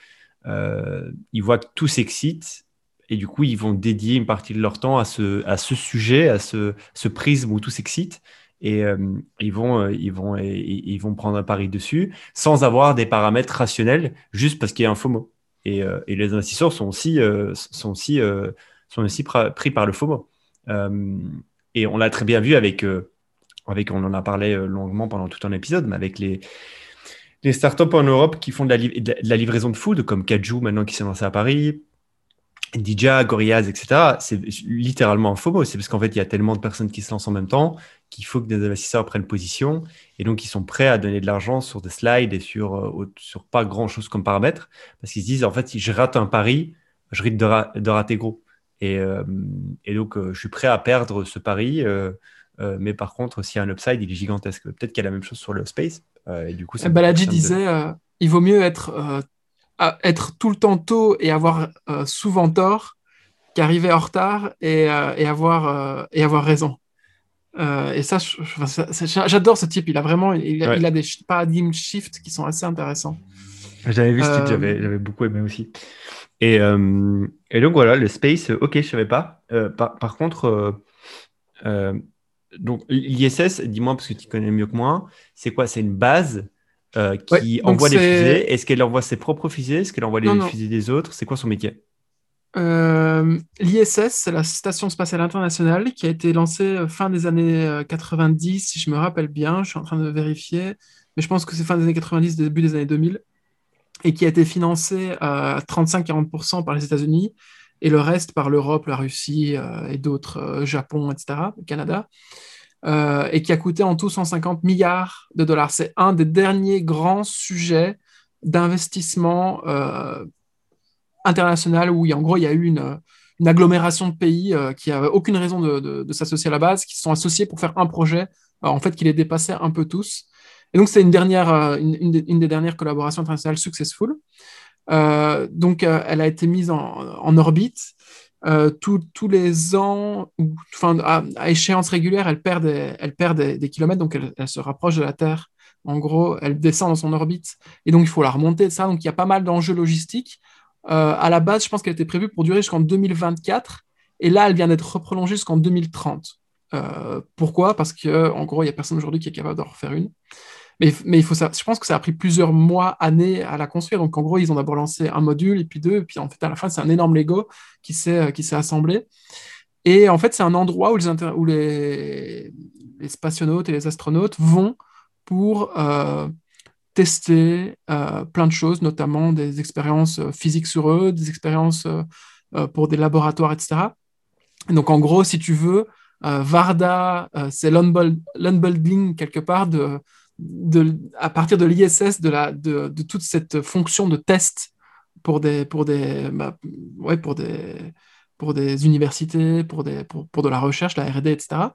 euh, ils voient que tout s'excite et du coup, ils vont dédier une partie de leur temps à ce, sujet, à ce, prisme où tout s'excite. Et euh, ils, vont, ils, vont, ils, vont prendre un pari dessus sans avoir des paramètres rationnels, juste parce qu'il y a un FOMO. Et, et les investisseurs sont aussi, sont aussi, sont aussi pris par le FOMO. et on l'a très bien vu avec, avec, on en a parlé longuement pendant tout un épisode, mais avec les, les startups en Europe qui font de la, livraison de food, comme Kaju maintenant qui s'est lancé à Paris, Dija, Gorillaz, etc., c'est littéralement un FOMO. C'est parce qu'en fait, il y a tellement de personnes qui se lancent en même temps qu'il faut que des investisseurs prennent position et donc ils sont prêts à donner de l'argent sur des slides et sur, euh, sur pas grand chose comme paramètre parce qu'ils se disent en fait, si je rate un pari, je risque de, rater gros. Et, euh, donc, euh, je suis prêt à perdre ce pari. mais par contre, s'il y a un upside, il est gigantesque. Peut-être qu'il y a la même chose sur le space. Et du coup, Baladji disait euh, il vaut mieux être, être tout le temps tôt et avoir souvent tort qu'arriver en retard et, et avoir, et avoir raison. Et ça, j'adore ce type. Il a vraiment il, a des paradigm shifts qui sont assez intéressants. J'avais vu ce type, j'avais beaucoup aimé aussi. Et, et, donc voilà, le space, ok, je savais pas. Par, par, contre, donc l'ISS, dis-moi parce que tu connais mieux que moi, c'est quoi? C'est une base euh, qui envoie des fusées. Est-ce qu'elle envoie ses propres fusées? Est-ce qu'elle envoie les fusées des autres? C'est quoi son métier? euh, L'ISS, c'est la Station spatiale internationale qui a été lancée euh, fin des années 90, si je me rappelle bien. Je suis en train de vérifier, mais je pense que c'est fin des années 90, début des années 2000, et qui a été financée à 35-40% par les États-Unis et le reste par l'Europe, la Russie euh, et d'autres, euh, Japon, etc., Canada, euh, et qui a coûté en tout 150 milliards de dollars. C'est un des derniers grands sujets d'investissement international où, en gros, il y a eu une, agglomération de pays qui n'avaient aucune raison de, s'associer à la base, qui se sont associés pour faire un projet, en fait, qui les dépassait un peu tous. Et donc, c'est une, dernière, une, des dernières collaborations internationales successful. Euh, donc, euh, elle a été mise en, orbite. Euh, tous les ans, enfin, à, échéance régulière, elle perd des, elle perd des, kilomètres, donc elle, se rapproche de la Terre. En gros, elle descend dans son orbite, et donc il faut la remonter. Ça, donc il y a pas mal d'enjeux logistiques. À la base, je pense qu'elle était prévue pour durer jusqu'en 2024, et là, elle vient d'être reprolongée jusqu'en 2030. pourquoi? Parce que, en gros, il n'y a personne aujourd'hui qui est capable d'en refaire une. Mais, il faut ça, je pense que ça a pris plusieurs mois, années à la construire. Donc, en gros, ils ont d'abord lancé un module, et puis deux, et puis en fait, à la fin, c'est un énorme Lego qui s'est, qui s'est assemblé. Et en fait, c'est un endroit où les, où les, les spationautes et les astronautes vont pour euh, tester euh, plein de choses, notamment des expériences euh, physiques sur eux, des expériences pour des laboratoires, etc. donc, en gros, si tu veux, Varda, c'est l'unbuilding quelque part de, à partir de l'ISS, de, la, de, toute cette fonction de test pour des, pour des, bah, ouais, pour des, pour des universités, pour, des, pour, de la recherche, la R&D, etc.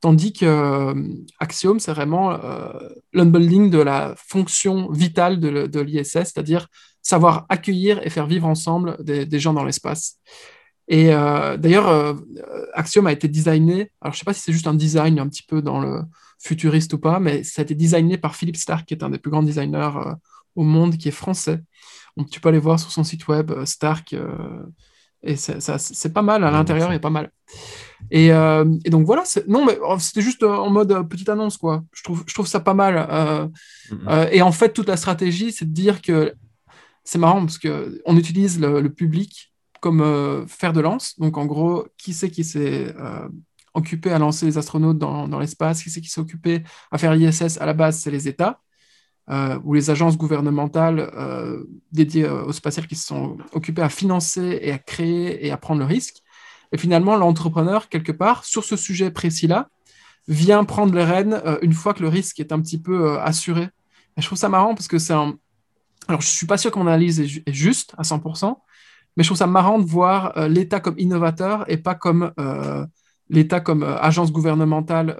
Tandis que euh, c'est vraiment euh, l'unbuilding de la fonction vitale de, l'ISS, c'est-à-dire savoir accueillir et faire vivre ensemble des, gens dans l'espace. Et euh, d'ailleurs, Axiom a été designé, alors je ne sais pas si c'est juste un design un petit peu dans le, futuriste ou pas, mais ça a été designé par Philippe Stark, qui est un des plus grands designers euh, au monde, qui est français. Tu peux aller voir sur son site web, euh, Euh, et c'est pas mal, à l'intérieur, il y a pas mal. Et, donc voilà, non, mais oh, c'était juste en mode petite annonce, quoi. Je trouve, je trouve ça pas mal. Et en fait, toute la stratégie, c'est de dire que c'est marrant parce qu'on utilise le, public comme fer de lance. Donc, en gros, qui c'est qui s'est occupé à lancer les astronautes dans, dans l'espace? Qui c'est qui s'est occupé à faire l'ISS À la base, c'est les États. Euh, ou les agences gouvernementales euh, dédiées au spatial qui se sont occupées à financer et à créer et à prendre le risque. Et finalement, l'entrepreneur, quelque part, sur ce sujet précis-là, vient prendre les rênes euh, une fois que le risque est un petit peu assuré. Et je trouve ça marrant parce que c'est un... Alors, je ne suis pas sûr que mon analyse est, juste à 100%, mais je trouve ça marrant de voir l'État comme innovateur et pas comme l'État comme agence gouvernementale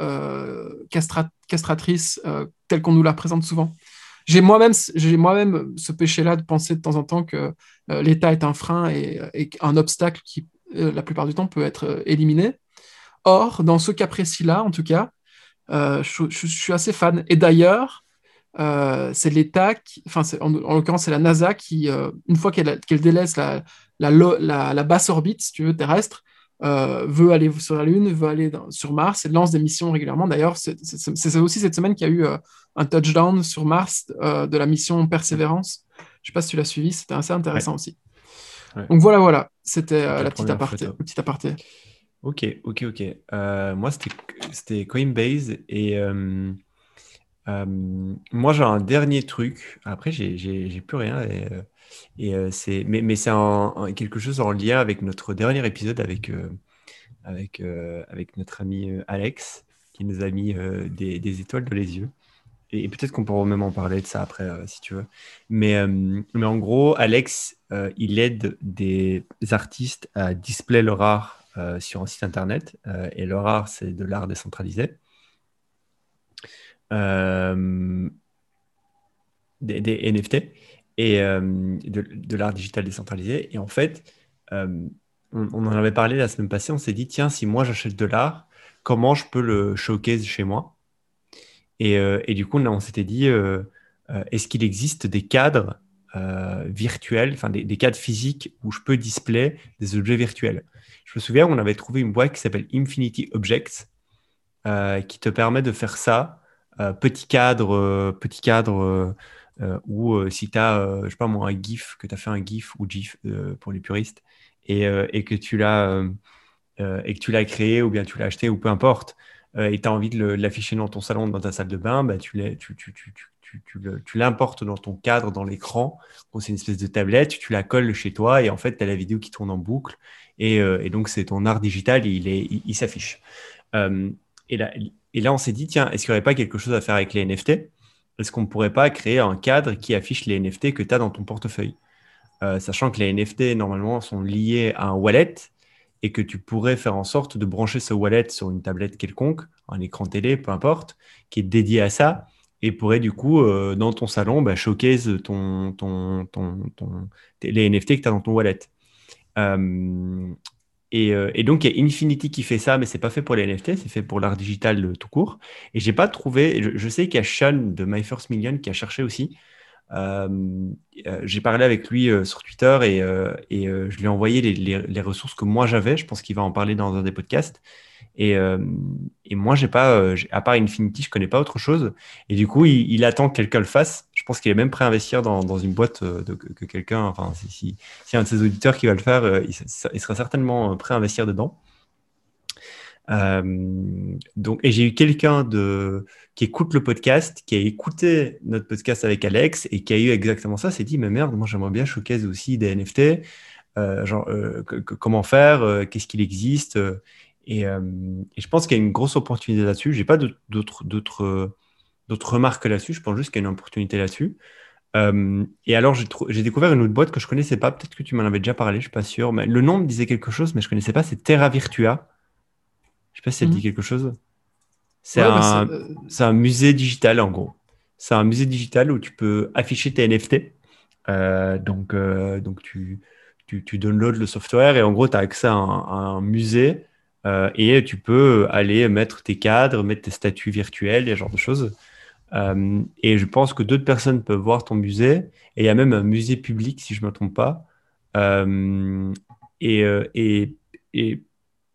castratrice telle qu'on nous la présente souvent. J'ai moi-même moi ce péché-là de penser de temps en temps que euh, l'État est un frein et, un obstacle qui, euh, la plupart du temps, peut être euh, éliminé. Or, dans ce cas précis-là, en tout cas, je, suis assez fan. Et d'ailleurs, c'est l'État, enfin, en, en l'occurrence, c'est la NASA qui, une fois qu'elle délaisse la, la, basse orbite, si tu veux, terrestre, veut aller sur la Lune, veut aller sur Mars et lance des missions régulièrement. D'ailleurs, c'est aussi cette semaine qu'il y a eu un touchdown sur Mars euh, de la mission Persévérance. Je ne sais pas si tu l'as suivi, c'était assez intéressant aussi. Donc voilà, voilà, c'était euh, la petite aparté, petite aparté. Ok, ok, ok. Euh, moi, c'était Coinbase et moi, j'ai un dernier truc. Après, j'ai plus rien. Et, et c'est, mais, mais c'est quelque chose en lien avec notre dernier épisode avec, avec, avec notre ami Alex qui nous a mis des, étoiles dans les yeux et peut-être qu'on pourra même en parler de ça après, euh, si tu veux. Mais, euh, mais en gros, Alex, euh, il aide des artistes à display leur art sur un site internet. et leur art, c'est de l'art décentralisé. Des, NFT et de, de l'art digital décentralisé. Et en fait, on, on, en avait parlé la semaine passée. On s'est dit, tiens, si moi j'achète de l'art, comment je peux le showcase chez moi? Euh, et, du coup, on s'était dit, euh, euh, est-ce qu'il existe des cadres virtuels, enfin des, cadres physiques où je peux display des objets virtuels? Je me souviens, on avait trouvé une boîte qui s'appelle Infinity Objects, qui te permet de faire ça. petit cadre, petit cadre où si tu as, je sais pas moi, un GIF, que tu as fait un GIF ou GIF pour les puristes, et, et que tu l'as et que tu l'as créé ou bien tu l'as acheté ou peu importe, euh, et tu as envie de l'afficher dans ton salon, dans ta salle de bain, tu l'importes dans ton cadre, dans l'écran. c'est une espèce de tablette, tu la colles chez toi et en fait, tu as la vidéo qui tourne en boucle. Et, euh, donc, c'est ton art digital, il, s'affiche. Euh, et, là, et là, on s'est dit, tiens, est-ce qu'il n'y aurait pas quelque chose à faire avec les NFT Est-ce qu'on ne pourrait pas créer un cadre qui affiche les NFT que tu as dans ton portefeuille Sachant que les NFT, normalement, sont liés à un wallet et que tu pourrais faire en sorte de brancher ce wallet sur une tablette quelconque, un écran télé, peu importe, qui est dédié à ça et pourrait du coup, euh, dans ton salon, bah, ton, ton, ton, les NFT que tu as dans ton wallet. Euh, et, euh, et, donc, il y a Infinity qui fait ça, mais c'est pas fait pour les NFT, c'est fait pour l'art digital tout court. Et j'ai pas trouvé, je, sais qu'il y a Sean de My First Million qui a cherché aussi, euh, euh, j'ai parlé avec lui euh, sur Twitter et, je lui ai envoyé les, ressources que moi j'avais. Je pense qu'il va en parler dans un des podcasts. Et, moi, j'ai pas, à part Infinity, je connais pas autre chose. Et du coup, il, attend que quelqu'un le fasse. Pense qu'il est même prêt à investir dans, une boîte de, que, quelqu'un, enfin, si, un de ses auditeurs qui va le faire, il, il, sera certainement prêt à investir dedans. Euh, donc, et j'ai eu quelqu'un de qui écoute le podcast, qui a écouté notre podcast avec Alex et qui a eu exactement ça, s'est dit mais merde, moi j'aimerais bien showcase aussi des NFT, euh, genre euh, comment faire, qu'est-ce qu'il existe, et, et, je pense qu'il y a une grosse opportunité là-dessus. J'ai pas d'autres d'autres remarques là-dessus. Je pense juste qu'il y a une opportunité là-dessus. et alors, j'ai découvert une autre boîte que je connaissais pas. Peut-être que tu m'en avais déjà parlé, je suis pas sûr. Mais le nom me disait quelque chose, mais je connaissais pas. C'est Terra Virtua. Je sais pas si ça te dit mhm. quelque chose. C'est bah, un, euh, un, musée digital en gros. C'est un musée digital où tu peux afficher tes NFT. Euh, donc, euh, donc tu, tu, tu, downloads le software et en gros, tu as accès à un, musée et tu peux aller mettre tes cadres, mettre tes statuts virtuels, et ce genre de choses. Et je pense que d'autres personnes peuvent voir ton musée. Et il y a même un musée public, si je ne me trompe pas. et, et, et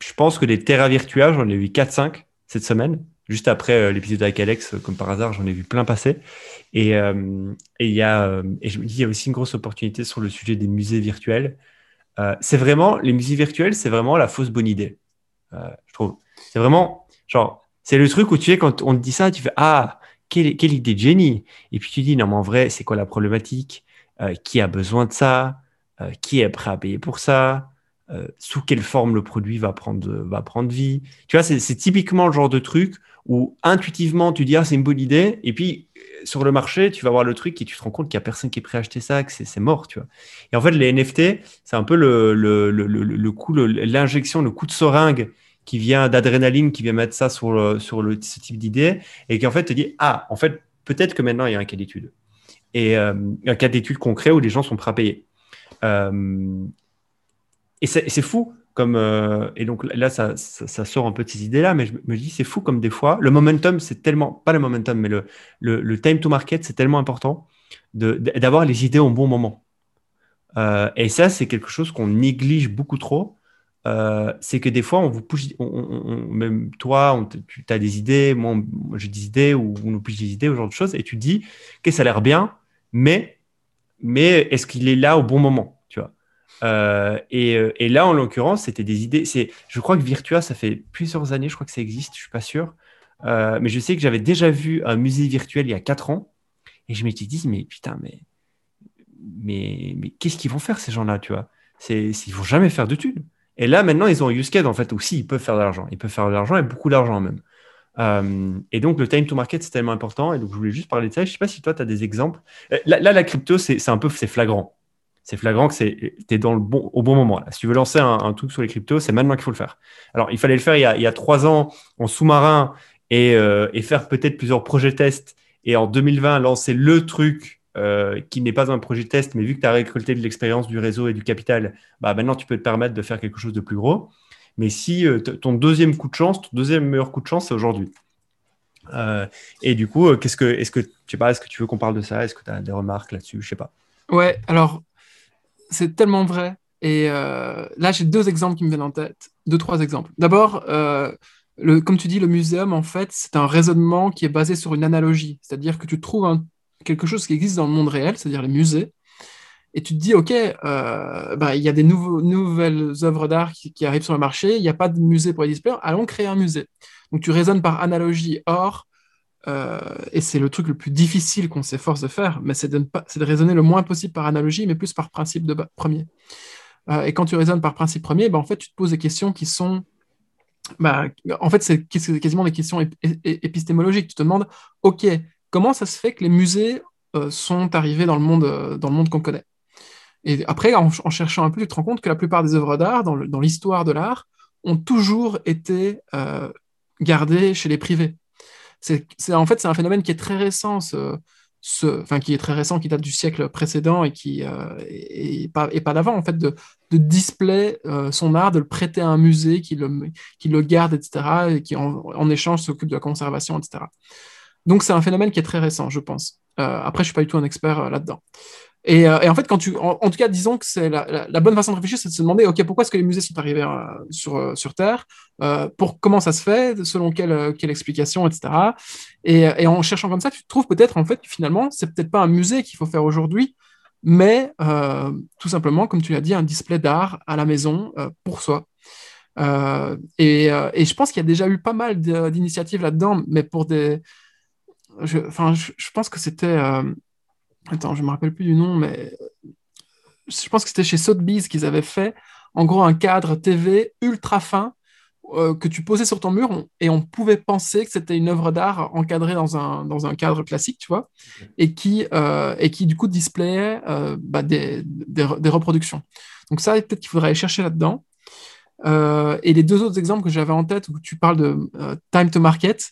je pense que les Terra Virtua, j'en ai vu 4-5 cette semaine. Juste après euh, l'épisode avec Alex, euh, comme par hasard, j'en ai vu plein passer. Et, euh, et, y a, et je me dis, il y a aussi une grosse opportunité sur le sujet des musées virtuels. c'est vraiment, les musiques virtuelles, c'est vraiment la fausse bonne idée, je trouve. C'est vraiment, genre, c'est le truc où tu es, quand on te dit ça, tu fais Ah, quelle, idée de génie? Et puis tu dis Non, mais en vrai, c'est quoi la problématique? Qui a besoin de ça? Qui est prêt à payer pour ça? Euh, sous quelle forme le produit va prendre, va prendre vie? Tu vois, c'est typiquement le genre de truc où intuitivement tu dis ah c'est une bonne idée et puis euh, sur le marché tu vas voir le truc et tu te rends compte qu'il n'y a personne qui est prêt à acheter ça, que c'est mort, tu vois. Et en fait les NFT c'est un peu le, le, le, le coup, l'injection, le, coup de seringue qui vient d'adrénaline, qui vient mettre ça sur, ce type d'idée et qui en fait te dit ah en fait peut-être que maintenant il y a un cas d'étude et euh, un cas d'étude concret où les gens sont prêts à payer. Et c'est fou. Comme, euh, et donc là, ça, sort un peu ces idées-là, mais je me dis, c'est fou comme des fois, le momentum, c'est tellement, pas le momentum, mais le, le, time to market, c'est tellement important d'avoir les idées au bon moment. Euh, et ça, c'est quelque chose qu'on néglige beaucoup trop. Euh, c'est que des fois, on vous pousse, même toi, tu as des idées, moi, j'ai des idées, ou on nous pousse des idées, ce genre de choses, et tu dis que ça a l'air bien, mais, mais est-ce qu'il est là au bon moment euh, euh, et, là, en l'occurrence, c'était des idées. C'est, je crois que Virtua, ça fait plusieurs années, je crois que ça existe, je suis pas sûr. Mais je sais que j'avais déjà vu un musée virtuel il y a quatre ans, et je m'étais dit, mais putain, mais, mais, mais qu'est-ce qu'ils vont faire ces gens-là, tu vois? C'est, ils vont jamais faire de thunes. Et là, maintenant, ils ont un en fait aussi, ils peuvent faire de l'argent, ils peuvent faire de l'argent et beaucoup d'argent même. et donc, le time to market, c'est tellement important. Et donc, je voulais juste parler de ça. Je sais pas si toi, tu as des exemples. Là, là la crypto, c'est un peu c'est flagrant c'est flagrant que tu es dans le bon, au bon moment. Si tu veux lancer un, truc sur les cryptos, c'est maintenant qu'il faut le faire. Alors, il fallait le faire il y a, trois ans en sous-marin euh, et, faire peut-être plusieurs projets tests. Et en 2020, lancer le truc euh, qui n'est pas un projet test, mais vu que tu as récolté de l'expérience du réseau et du capital, bah, maintenant tu peux te permettre de faire quelque chose de plus gros. Mais si euh, ton deuxième coup de chance, ton deuxième meilleur coup de chance, c'est aujourd'hui. et du coup, qu'est-ce que, est-ce que, je sais pas, est-ce que tu veux qu'on parle de ça? Est-ce que tu as des remarques là-dessus? Je sais pas. Ouais, alors c'est tellement vrai. Et euh, là, j'ai deux exemples qui me viennent en tête, deux, trois exemples. D'abord, euh, comme tu dis, le muséum, en fait, c'est un raisonnement qui est basé sur une analogie. C'est-à-dire que tu trouves quelque chose qui existe dans le monde réel, c'est-à-dire les musées, et tu te dis, OK, euh, bah, il y a des nouvelles œuvres d'art qui, arrivent sur le marché, il n'y a pas de musée pour les displayer, allons créer un musée. Donc tu raisonnes par analogie. Or, euh, et c'est le truc le plus difficile qu'on s'efforce de faire, mais c'est de, de, raisonner le moins possible par analogie, mais plus par principe de premier. Euh, et quand tu raisonnes par principe premier, bah, en fait, tu te poses des questions qui sont... Bah, en fait, c'est quasiment des questions épistémologiques. Tu te demandes, OK, comment ça se fait que les musées euh, sont arrivés dans le monde, le monde qu'on connaît? Et après, en, cherchant un peu, tu te rends compte que la plupart des œuvres d'art, dans l'histoire de l'art, ont toujours été gardées chez les privés c'est en fait c'est un phénomène qui est très récent, qui est très récent, qui date du siècle précédent et qui euh, pas, d'avant en fait de, display euh, son art, de le prêter à un musée qui le garde, etc. et qui en, échange s'occupe de la conservation, etc. Donc c'est un phénomène qui est très récent, je pense. Euh, après, je suis pas du tout un expert là-dedans. Euh, et, en fait, quand tu, en, tout cas, disons que c'est la, bonne façon de réfléchir, c'est de se demander, ok, pourquoi est-ce que les musées sont arrivés euh, sur, euh, sur Terre, pour comment ça se fait, selon quelle, quelle explication, etc. Et, en cherchant comme ça, tu trouves peut-être en fait que finalement, c'est peut-être pas un musée qu'il faut faire aujourd'hui, mais tout simplement, comme tu l'as dit, un display d'art à la maison pour soi. Et, je pense qu'il y a déjà eu pas mal d'initiatives là-dedans, mais pour des, je, je pense que c'était Attends, je me rappelle plus du nom, mais je pense que c'était chez Sotheby's qu'ils avaient fait, en gros, un cadre TV ultra fin euh, que tu posais sur ton mur et on pouvait penser que c'était une œuvre d'art encadrée dans un, dans un cadre classique, tu vois, et, qui, euh, et qui, du coup, displayait euh, bah, des, des, reproductions. Donc ça, peut-être qu'il faudrait aller chercher là-dedans. et les deux autres exemples que j'avais en tête, où tu parles de time to market,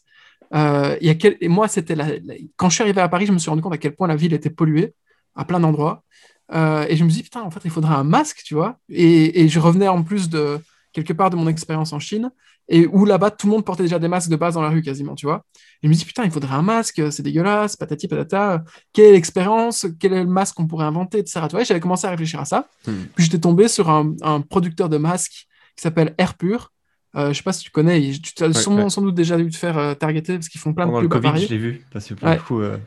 euh, y a Et moi, c'était la... quand je suis arrivé à Paris, je me suis rendu compte à quel point la ville était polluée à plein d'endroits. Euh, et je me suis dit, putain, en fait, il faudrait un masque, tu vois. Et, je revenais en plus de quelque part de mon expérience en Chine, et où là-bas, tout le monde portait déjà des masques de base dans la rue quasiment, tu vois. Et je me suis dit, putain, il faudrait un masque, c'est dégueulasse, patati patata. Quelle est l'expérience? Quel est le masque qu'on pourrait inventer, etc. Tu vois, j'avais commencé à réfléchir à ça. Hmm. Puis j'étais tombé sur un, un producteur de masques qui s'appelle Air Pur, euh, je sais pas si tu connais, tu as sans doute déjà dû te faire euh, targeter parce qu'ils font plein de pubs le Covid, je l'ai vu, parce que euh,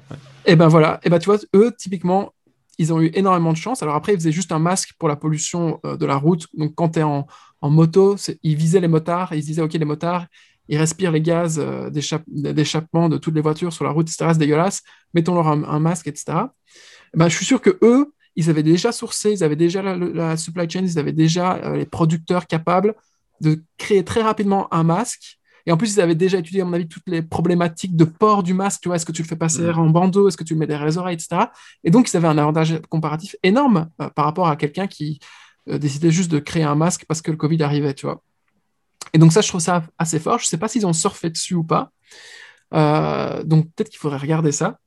Et ben voilà, et ben tu vois, eux, typiquement, ils ont eu énormément de chance. Alors après, ils faisaient juste un masque pour la pollution de la route. Donc quand tu es en, en moto, ils visaient les motards, ils se disaient, OK, les motards, ils respirent les gaz d'échappement de toutes les voitures sur la route, etc. C'est dégueulasse, mettons-leur un, masque, etc. Ben, je suis sûr que eux, ils avaient déjà sourcé, ils avaient déjà la, supply chain, ils avaient déjà les producteurs capables de créer très rapidement un masque et en plus, ils avaient déjà étudié, à mon avis, toutes les problématiques de port du masque. Tu vois, est-ce que tu le fais passer en bandeau? Est-ce que tu le mets derrière les oreilles, etc. Et donc, ils avaient un avantage comparatif énorme euh, par rapport à quelqu'un qui euh, décidait juste de créer un masque parce que le Covid arrivait, tu vois. Et donc, ça, je trouve ça assez fort. Je ne sais pas s'ils ont surfé dessus ou pas. Euh, donc, peut-être qu'il faudrait regarder ça.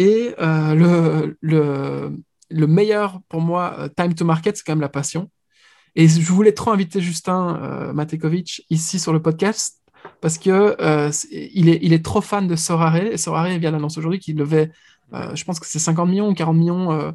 Et le, le, le, meilleur, pour moi, time to market, c'est quand même la passion. Et je voulais trop inviter Justin Matekovic ici sur le podcast parce que euh, il, est, il est trop fan de Sorare. Et Sorare vient d'annoncer aujourd'hui qu'il levait, euh, je pense que c'est 50 millions ou 40 millions euh,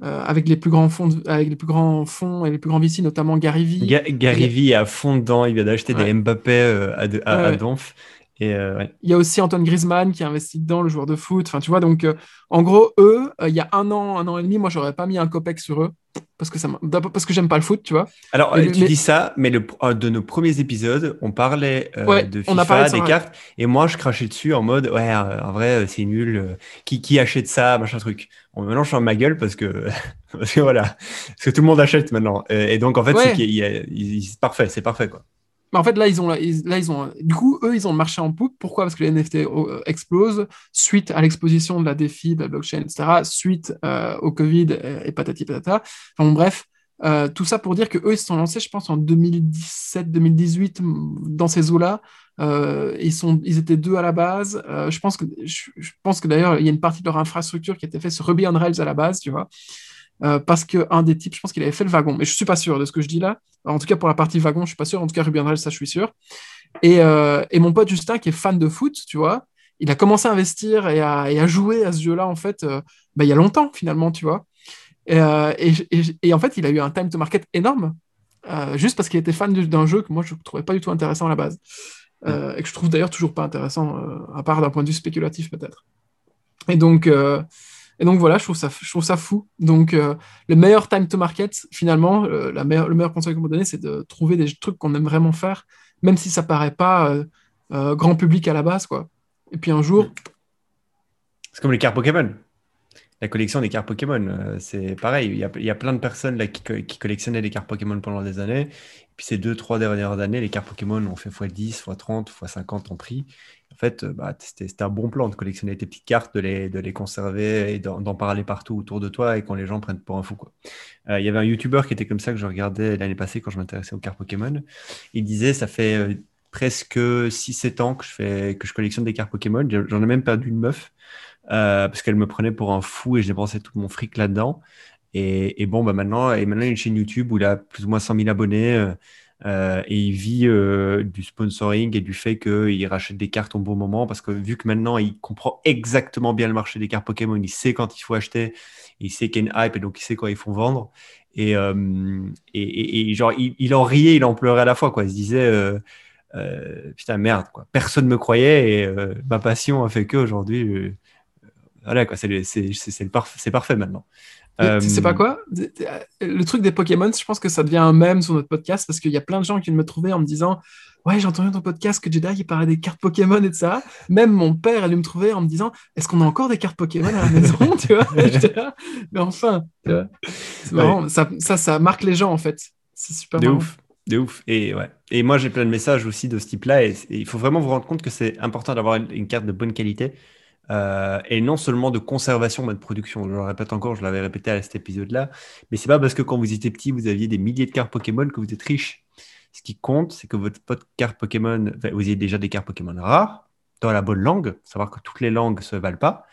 avec les plus grands fonds, avec les plus grands fonds et les plus grands VC, notamment Gary Vee. Gary Vee est à fond dedans. Il vient d'acheter des Mbappé à, à, à Donf. Euh, Il y a aussi Antoine Griezmann qui a investi dedans, le joueur de foot. Enfin, tu vois, donc euh, en gros, eux, euh, il y a un an, un an et demi, moi, j'aurais pas mis un copec sur eux parce que ça parce que j'aime pas le foot, tu vois. Alors, tu dis ça, mais le, de nos premiers épisodes, on parlait de FIFA, des cartes, et moi, je crachais dessus en mode, ouais, en vrai, c'est nul. qui, qui achète ça, machin truc. Bon, maintenant, je suis ma gueule parce que, parce que voilà, parce que tout le monde achète maintenant. Et, donc, en fait, c'est parfait, c'est parfait, quoi en fait, là, ils ont, là, ils ont, du coup, eux, ils ont le marché en poupe. Pourquoi? Parce que les NFT euh, explosent suite à l'exposition de la défi, de la blockchain, etc., suite euh, au Covid et, patati patata. Enfin, bref, euh, tout ça pour dire que eux, ils se sont lancés, je pense, en 2017-2018, dans ces eaux-là. ils, sont, ils étaient deux à la base. je pense que, je, que d'ailleurs, il y a une partie de leur infrastructure qui a été faite sur Ruby on Rails à la base, tu vois. Euh, parce qu'un des types, je pense qu'il avait fait le wagon, mais je ne suis pas sûr de ce que je dis là. En tout cas, pour la partie wagon, je ne suis pas sûr. En tout cas, Ruby on Rails, ça, je suis sûr. Et, euh, et, mon pote Justin, qui est fan de foot, tu vois, il a commencé à investir et à, et à jouer à ce jeu-là, en fait, euh, bah, il y a longtemps, finalement, tu vois. Et, et, en fait, il a eu un time to market énorme, juste parce qu'il était fan d'un jeu que moi, je ne trouvais pas du tout intéressant à la base. et que je trouve d'ailleurs toujours pas intéressant, à part d'un point de vue spéculatif, peut-être. Et donc, et donc voilà, je trouve ça, fou. Donc euh, le meilleur time to market, finalement, euh, le meilleur conseil qu'on peut donner, c'est de trouver des trucs qu'on aime vraiment faire, même si ça paraît pas euh, grand public à la base, quoi. Et puis un jour. C'est comme les cartes Pokémon. La collection des cartes Pokémon, c'est pareil. Il y, a, plein de personnes là qui, collectionnaient des cartes Pokémon pendant des années. Et puis ces deux, trois dernières années, les cartes Pokémon ont fait x10, x30, x50 en prix fait, euh, bah, c'était un bon plan de collectionner tes petites cartes, de les, conserver et d'en parler partout autour de toi et quand les gens prennent pour un fou. Euh, il y avait un YouTuber qui était comme ça que je regardais l'année passée quand je m'intéressais aux cartes Pokémon. Il disait ça fait euh, presque 6-7 ans que je, collectionne des cartes Pokémon. J'en ai même perdu une meuf parce qu'elle me prenait pour un fou et j'ai dépensé tout mon fric là-dedans. Et, bon, bah maintenant, maintenant, il y a une chaîne YouTube où il a plus ou moins 100 000 abonnés. Euh, et il vit euh, du sponsoring et du fait qu'il rachète des cartes au bon moment parce que vu que maintenant il comprend exactement bien le marché des cartes Pokémon, il sait quand il faut acheter, il sait qu'il y a une hype et donc il sait quand il faut vendre. Et, euh, genre, il, en riait, il en pleurait à la fois. Quoi. Il se disait Putain, merde, quoi. personne ne me croyait et ma passion a fait qu'aujourd'hui, voilà, quoi, c'est parfait maintenant. C'est pas euh, quoi? Le truc des Pokémon, je pense que ça devient un mème sur notre podcast parce qu'il y a plein de gens qui me trouver en me disant Ouais, j'ai entendu ton podcast que Jedi il parlait des cartes Pokémon et de ça. Même mon père allait me trouver en me disant Est-ce qu'on a encore des cartes Pokémon à la maison tu vois? Mais enfin, c'est marrant. Ça, ça, ça, marque les gens en fait. C'est super de marrant. ouf. De ouf. Et, ouais. et moi, j'ai plein de messages aussi de ce type-là. Et, il faut vraiment vous rendre compte que c'est important d'avoir une, carte de bonne qualité. Euh, et non seulement de conservation, mais de production. Je le répète encore, je l'avais répété à cet épisode-là, mais c'est pas parce que quand vous étiez petit, vous aviez des milliers de cartes Pokémon que vous êtes riche. Ce qui compte, c'est que votre carte Pokémon, vous ayez déjà des cartes Pokémon rares, dans la bonne langue, savoir que toutes les langues se valent pas.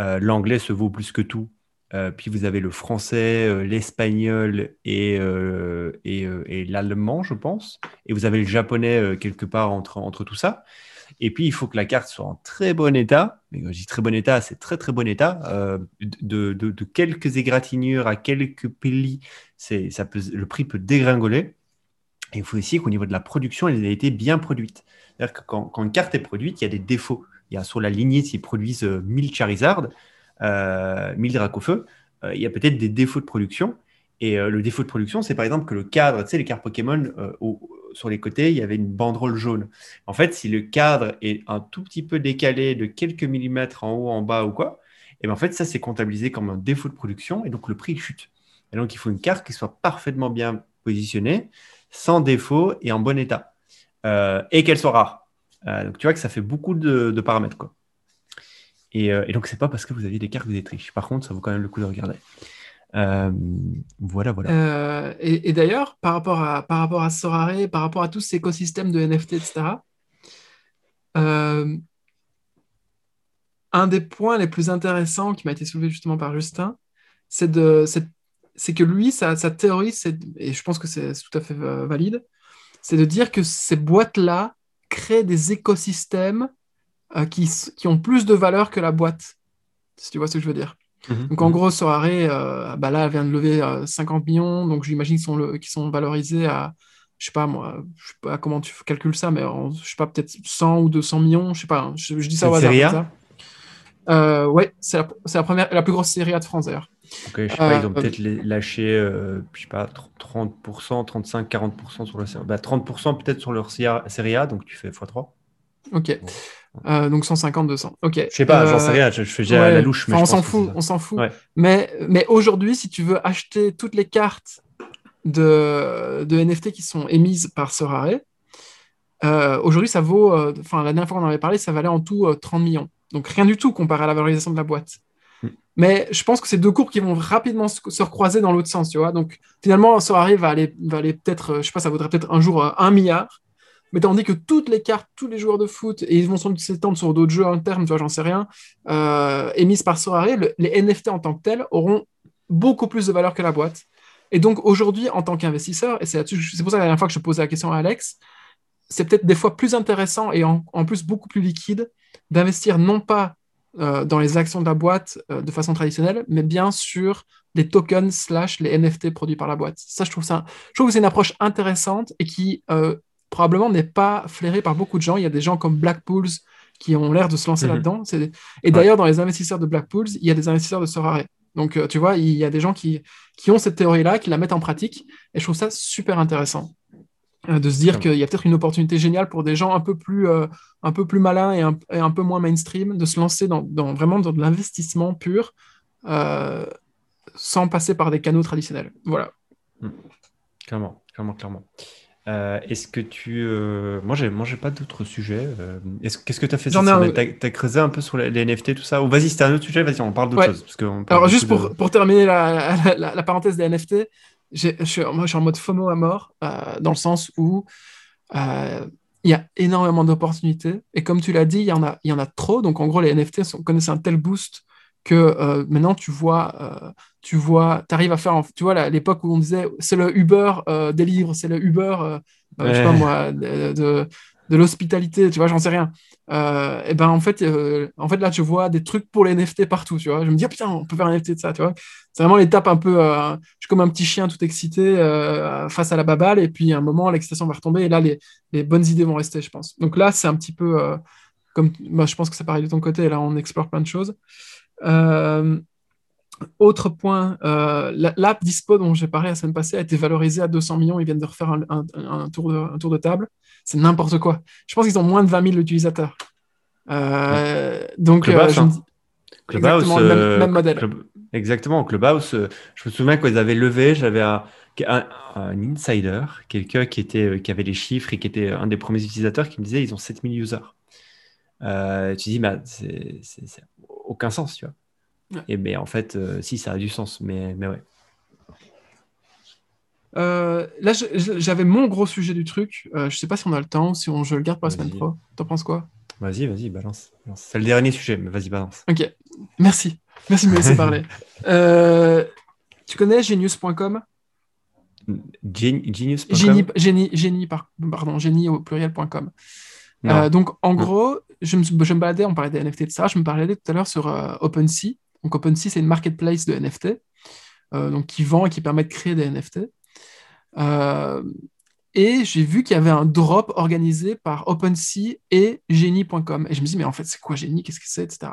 Euh, l'anglais se vaut plus que tout. Euh, puis vous avez le français, l'espagnol et, et, et l'allemand, je pense. Et vous avez le japonais quelque part entre, entre tout ça. Et puis, il faut que la carte soit en très bon état. Mais quand je dis très bon état, c'est très très bon état. Euh, de, quelques égratignures à quelques plis, ça peut, le prix peut dégringoler. Et il faut aussi qu'au niveau de la production, elle ait été bien produite. C'est-à-dire que quand, une carte est produite, il y a des défauts. Il y a sur la lignée, s'ils produisent 1000 euh, Charizard, euh, 1000 Dracofeu, euh, il y a peut-être des défauts de production. Et le défaut de production, c'est par exemple que le cadre, tu sais, les cartes Pokémon, sur les côtés, il y avait une banderole jaune. En fait, si le cadre est un tout petit peu décalé de quelques millimètres en haut, en bas ou quoi, et bien en fait, ça, c'est comptabilisé comme un défaut de production et donc le prix chute. Et donc, il faut une carte qui soit parfaitement bien positionnée, sans défaut et en bon état. Euh, et qu'elle soit rare. Euh, donc, tu vois que ça fait beaucoup de, paramètres. Quoi. Et, euh, et donc, c'est pas parce que vous avez des cartes que vous êtes riche. Par contre, ça vaut quand même le coup de regarder. Voilà, voilà. et, d'ailleurs, par rapport à par rapport à Sorare, par rapport à tout cet écosystème de NFT, etc. un des points les plus intéressants qui m'a été soulevé justement par Justin, c'est de c'est que lui, sa, sa théorie, et je pense que c'est tout à fait valide, c'est de dire que ces boîtes-là créent des écosystèmes euh, qui, qui, ont plus de valeur que la boîte, si tu vois ce que je veux dire. Mhm. Donc en gros, Sorare, euh, bah là, elle vient de lever 50 euh, millions, donc j'imagine qu'ils sont, sont valorisés à, je sais pas moi, je sais pas comment tu calcules ça, mais je sais pas, peut-être 100 ou 200 millions, je sais pas, je, dis ça au hasard. Ça. ouais, c'est la, la, première, la plus grosse série A de France d'ailleurs. Ok, je sais pas, ils ont euh, peut-être lâché, euh, je sais pas, 30%, 35, 40% sur le bah, 30% peut-être sur leur série A, donc tu fais x3. Ok. Euh, donc 150, 200. Ok. Je sais pas, j'en sais rien, je, fais déjà la louche. Mais on s'en fout, on s'en fout. Mais, mais aujourd'hui, si tu veux acheter toutes les cartes de, de NFT qui sont émises par Sorare, aujourd'hui, ça vaut, enfin, la dernière fois qu'on en avait parlé, ça valait en tout 30 millions. Donc rien du tout comparé à la valorisation de la boîte. Mais je pense que c'est deux cours qui vont rapidement se recroiser dans l'autre sens, tu vois. Donc finalement, Sorare va aller, va aller peut-être, euh, je sais pas, ça vaudrait peut-être un jour euh, un milliard. Mais tandis que toutes les cartes, tous les joueurs de foot, et ils vont s'étendre sur d'autres jeux internes, tu vois, j'en sais rien, euh, émises par Sorare, les NFT en tant que tels auront beaucoup plus de valeur que la boîte. Et donc aujourd'hui, en tant qu'investisseur, et c'est pour ça la dernière fois que je posais la question à Alex, c'est peut-être des fois plus intéressant et en plus beaucoup plus liquide d'investir non pas euh, dans les actions de la boîte euh, de façon traditionnelle, mais bien sur les tokens slash les NFT produits par la boîte. Ça, je trouve, ça, je trouve que c'est une approche intéressante et qui euh, probablement n'est pas flairée par beaucoup de gens. Il y a des gens comme Blackpools qui ont l'air de se lancer mhm. là-dedans. Et d'ailleurs, dans les investisseurs de Blackpools, il y a des investisseurs de Sorare. Donc, tu vois, il y a des gens qui, qui ont cette théorie-là, qui la mettent en pratique, et je trouve ça super intéressant. Euh, de se dire qu'il y a peut-être une opportunité géniale pour des gens un peu plus, euh, un peu plus malins et un, peu moins mainstream de se lancer dans, vraiment dans de l'investissement pur euh, sans passer par des canaux traditionnels. Voilà. Hmm. Clairement, clairement, clairement. Est-ce que tu. Moi, j'ai moi, pas d'autres sujets. Qu'est-ce que tu as fait J'en ai Tu as, creusé un peu sur les, NFT, tout ça? Ou vas-y, c'était un autre sujet, vas-y, on parle d'autre chose. Alors, juste pour, pour terminer la, la, la, parenthèse des NFT, je, moi, je suis en mode FOMO à mort, euh, dans le sens où euh, il y a énormément d'opportunités. Et comme tu l'as dit, il y, en a, il y en a trop. Donc, en gros, les NFT sont, connaissent un tel boost que euh, maintenant, tu vois, tu vois, arrives à faire, tu vois, l'époque où on disait c'est le Uber des livres, c'est le Uber, je sais pas moi, de, de l'hospitalité, tu vois, j'en sais rien. Euh, et ben en fait, euh, en fait là, je vois des trucs pour les NFT partout, tu vois. Je me dis ah, putain, on peut faire un NFT de ça, tu vois. C'est vraiment l'étape un peu, euh, je suis comme un petit chien tout excité face à la baballe, et puis à un moment, l'excitation va retomber, et là, les, les, bonnes idées vont rester, je pense. Donc là, c'est un petit peu comme, moi, je pense que c'est pareil de ton côté. Là, on explore plein de choses. Autre point, l'app Dispo dont j'ai parlé la semaine passée a été valorisée à 200 millions. Ils viennent de refaire un, tour, de, un tour de table c'est n'importe quoi. Je pense qu'ils ont moins de 20 000 utilisateurs. Euh, donc, Clubhouse, euh, hein. exactement le même, même modèle. exactement. Clubhouse, euh, je me souviens quand ils avaient levé, j'avais un, un, insider, quelqu'un qui, était, qui avait les chiffres et qui était un des premiers utilisateurs qui me disait ils ont 7000 users. tu dis, bah, c'est aucun sens, tu vois. Et mais en fait, si, ça a du sens, mais, mais ouais. Euh, là, j'avais mon gros sujet du truc. Euh, je sais pas si on a le temps, si on, je le garde pour la semaine pro. T'en penses quoi? Vas-y, vas-y, balance. C'est le dernier sujet, mais vas-y, balance. Ok, merci. Merci de me laisser parler. Euh, tu connais genius.com Genius.com génie, génie, génie, pardon, génie au pluriel.com. donc, en gros, je me, baladais, on parlait des NFT ça, je me baladais tout à l'heure sur OpenSea. Donc, OpenSea, c'est une marketplace de NFT, donc qui vend et qui permet de créer des NFT. Euh, et j'ai vu qu'il y avait un drop organisé par OpenSea et Genie.com. Et je me dis, mais en fait, c'est quoi Genie? Qu'est-ce que c'est? Etc.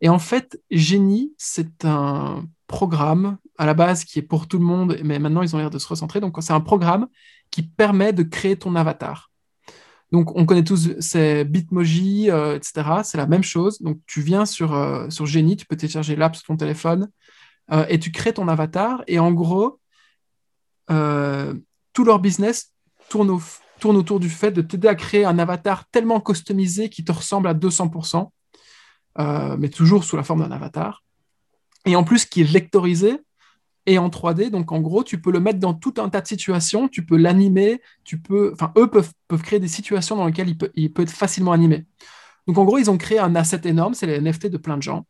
Et en fait, Genie, c'est un programme à la base qui est pour tout le monde, mais maintenant ils ont l'air de se recentrer. Donc c'est un programme qui permet de créer ton avatar. Donc on connaît tous ces Bitmoji, euh, etc. C'est la même chose. Donc tu viens sur, euh, Genie, tu peux télécharger l'app sur ton téléphone euh, et tu crées ton avatar. Et en gros, tout leur business tourne, tourne autour du fait de t'aider à créer un avatar tellement customisé qui te ressemble à 200%, mais toujours sous la forme d'un avatar et en plus qui est vectorisé et en 3D. Donc en gros, tu peux le mettre dans tout un tas de situations, tu peux l'animer, tu peux, enfin eux peuvent, créer des situations dans lesquelles il peut, être facilement animé. Donc en gros, ils ont créé un asset énorme, c'est les NFT de plein de gens.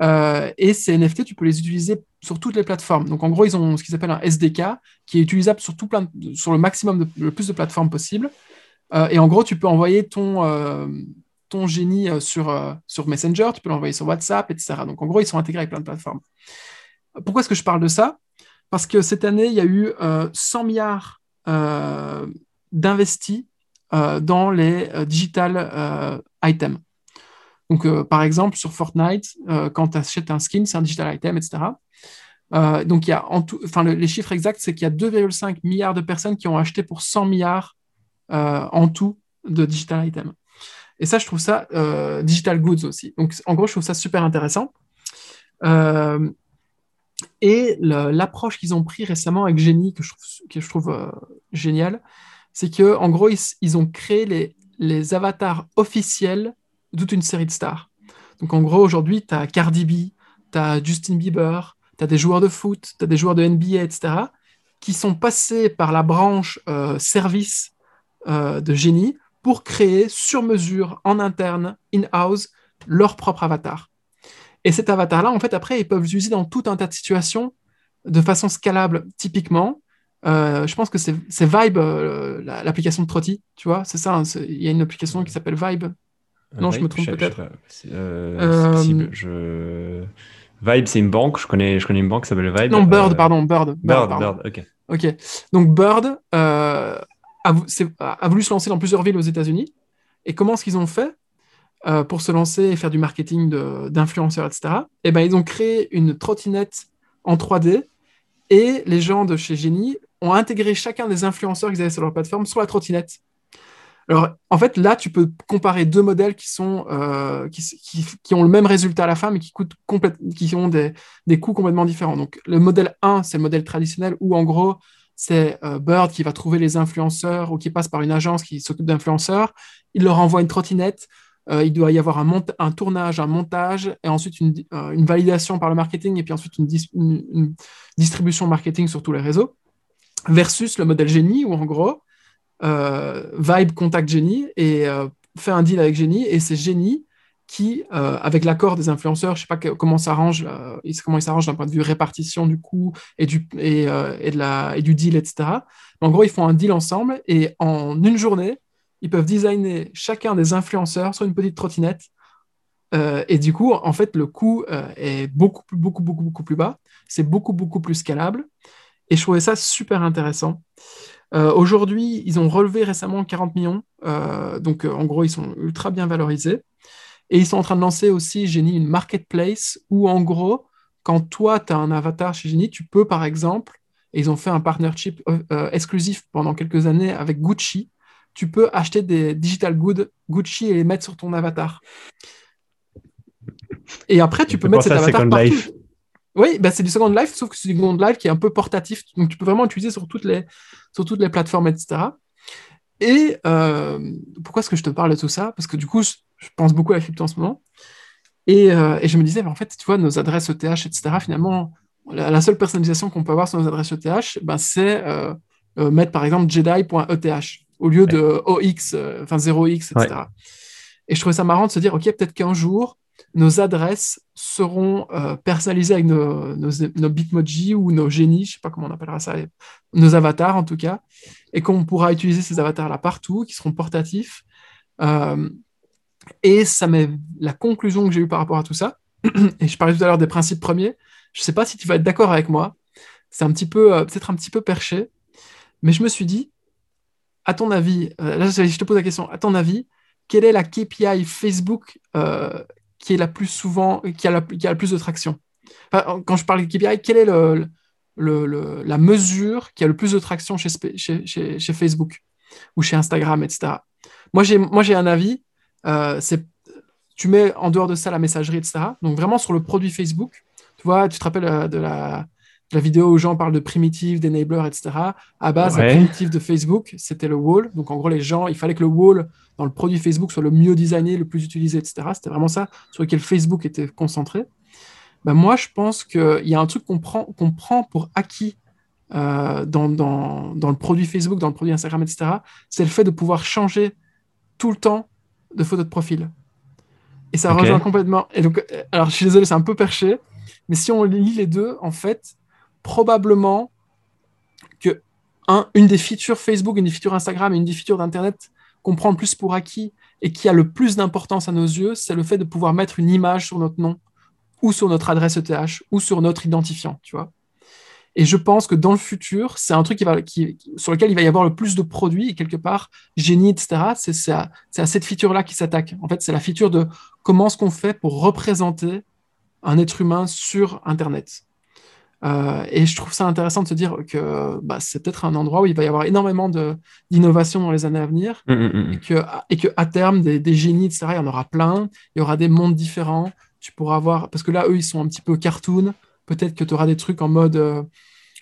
Euh, et ces NFT, tu peux les utiliser sur toutes les plateformes. Donc en gros, ils ont ce qu'ils appellent un SDK qui est utilisable sur, tout le maximum, de, le plus de plateformes possible. Euh, et en gros, tu peux envoyer ton, euh, génie sur, sur Messenger, tu peux l'envoyer sur WhatsApp, etc. Donc en gros, ils sont intégrés avec plein de plateformes. Pourquoi est-ce que je parle de ça? Parce que cette année, il y a eu 100 euh, milliards d'investis dans les digital items. Donc, par exemple, sur Fortnite, quand tu achètes un skin, c'est un digital item, etc. donc, il y a en tout, enfin, les chiffres exacts, c'est qu'il y a 2,5 milliards de personnes qui ont acheté pour 100 milliards en tout de digital items. Et ça, je trouve ça euh, digital goods aussi. Donc, en gros, je trouve ça super intéressant. Euh, et l'approche qu'ils ont pris récemment avec Genie, que je trouve, que euh, génial, c'est qu'en gros, ils, ont créé les, avatars officiels de toute une série de stars. Donc, en gros, aujourd'hui, tu as Cardi B, tu as Justin Bieber, tu as des joueurs de foot, tu as des joueurs de NBA, etc., qui sont passés par la branche service de Genie pour créer sur mesure, en interne, in-house, leur propre avatar. Et cet avatar-là, en fait, après, ils peuvent l'utiliser dans tout un tas de situations de façon scalable. Typiquement, euh, je pense que c'est Vibe, euh, l'application de Trotty, tu vois, c'est ça, hein, il y a une application qui s'appelle Vibe. Non, je me trompe peut-être. Euh, je... Vibe, c'est une banque, je connais, je connais une banque qui s'appelle Vibe. Non, Bird, pardon, Bird. Bird, Bird, ok. Ok, donc Bird, a, voulu se lancer dans plusieurs villes aux États-Unis. Et comment est-ce qu'ils ont fait? Euh, pour se lancer et faire du marketing d'influenceurs, etc. Eh ben, ils ont créé une trottinette en 3D et les gens de chez Genie ont intégré chacun des influenceurs qu'ils avaient sur leur plateforme sur la trottinette. Alors, en fait, là, tu peux comparer deux modèles qui, sont, euh, qui, ont le même résultat à la fin, mais qui, coûtent qui ont des, des coûts complètement différents. Donc, le modèle 1, c'est le modèle traditionnel où, en gros, c'est euh, Bird qui va trouver les influenceurs ou qui passe par une agence qui s'occupe d'influenceurs. Il leur envoie une trottinette. Euh, il doit y avoir un, tournage, un montage, et ensuite euh, une, validation par le marketing, et puis ensuite une, distribution marketing sur tous les réseaux. Versus le modèle Genie, où en gros, Vibe contacte Genie et fait un deal avec Genie, et c'est Genie qui, euh, avec l'accord des influenceurs, je ne sais pas comment s'arrange, euh, comment ils s'arrangent d'un point de vue répartition du coût et du, et, euh, de la, et du deal, etc. en gros, ils font un deal ensemble et en une journée, ils peuvent designer chacun des influenceurs sur une petite trottinette. et du coup, en fait, le coût est beaucoup, beaucoup, beaucoup, beaucoup plus bas. C'est beaucoup, beaucoup plus scalable. Et je trouvais ça super intéressant. Aujourd'hui, ils ont relevé récemment 40 millions. donc, en gros, ils sont ultra bien valorisés. Et ils sont en train de lancer aussi, Genie, une marketplace où, en gros, quand toi, tu as un avatar chez Genie, tu peux, par exemple, et ils ont fait un partnership euh, euh, exclusif pendant quelques années avec Gucci, tu peux acheter des digital goods Gucci et les mettre sur ton avatar. Et après, tu peux mettre cet avatar partout. Life. Oui, bah c'est du Second Life, sauf que c'est du Second Life qui est un peu portatif. Donc, tu peux vraiment l'utiliser sur toutes les, sur toutes les plateformes, etc. Et euh, pourquoi est-ce que je te parle de tout ça? Parce que du coup, je pense beaucoup à la crypto en ce moment. Et, euh, et je me disais, en fait, tu vois, nos adresses ETH, etc., finalement, la, seule personnalisation qu'on peut avoir sur nos adresses ETH, ben, c'est euh, mettre par exemple jedi.eth au lieu de OX, enfin 0x, etc. Et je trouvais ça marrant de se dire, OK, peut-être qu'un jour, nos adresses seront personnalisées avec nos, nos, nos, Bitmoji ou nos génies, je ne sais pas comment on appellera ça, nos avatars en tout cas, et qu'on pourra utiliser ces avatars-là partout, qui seront portatifs. Et ça met la conclusion que j'ai eue par rapport à tout ça. Et je parlais tout à l'heure des principes premiers. Je ne sais pas si tu vas être d'accord avec moi. C'est un petit peu, euh, peut-être un petit peu perché. Mais je me suis dit, à ton avis, euh, là je te pose la question, à ton avis, quelle est la KPI Facebook euh, qui est la plus souvent, qui a, la, le plus de traction? Quand je parle de KPI, quelle est la mesure qui a le plus de traction chez, Facebook ou chez Instagram, etc. Moi, j'ai un avis. Euh, tu mets en dehors de ça la messagerie, etc. Donc vraiment sur le produit Facebook. Tu vois, tu te rappelles de la, la vidéo où gens parlent de primitive, d'enabler, etc. À base, la primitive de Facebook, c'était le wall. Donc en gros, les gens, il fallait que le wall dans le produit Facebook soit le mieux designé, le plus utilisé, etc. C'était vraiment ça sur lequel Facebook était concentré. Ben moi, je pense qu'il y a un truc qu'on prend, qu'on prend pour acquis euh, dans, dans, dans, le produit Facebook, dans le produit Instagram, etc. C'est le fait de pouvoir changer tout le temps de photo de profil. Et ça rejoint complètement. Et donc, euh, alors, je suis désolé, c'est un peu perché, mais si on lit les deux, en fait, probablement que un, une des features Facebook, une des features Instagram et une des features d'Internet qu'on prend le plus pour acquis et qui a le plus d'importance à nos yeux, c'est le fait de pouvoir mettre une image sur notre nom ou sur notre adresse ETH ou sur notre identifiant, tu vois. Et je pense que dans le futur, c'est un truc qui sur lequel il va y avoir le plus de produits et quelque part, génie, etc. C'est à, à, cette feature-là qui s'attaque. En fait, c'est la feature de comment est-ce qu'on fait pour représenter un être humain sur Internet. Euh, et je trouve ça intéressant de se dire que bah, c'est peut-être un endroit où il va y avoir énormément d'innovation dans les années à venir mmh, mmh, mmh. et, que, et que à terme, des, des, génies, etc., il y en aura plein. Il y aura des mondes différents. Tu pourras avoir, parce que là, eux, ils sont un petit peu cartoon. Peut-être que tu auras des trucs en mode, euh,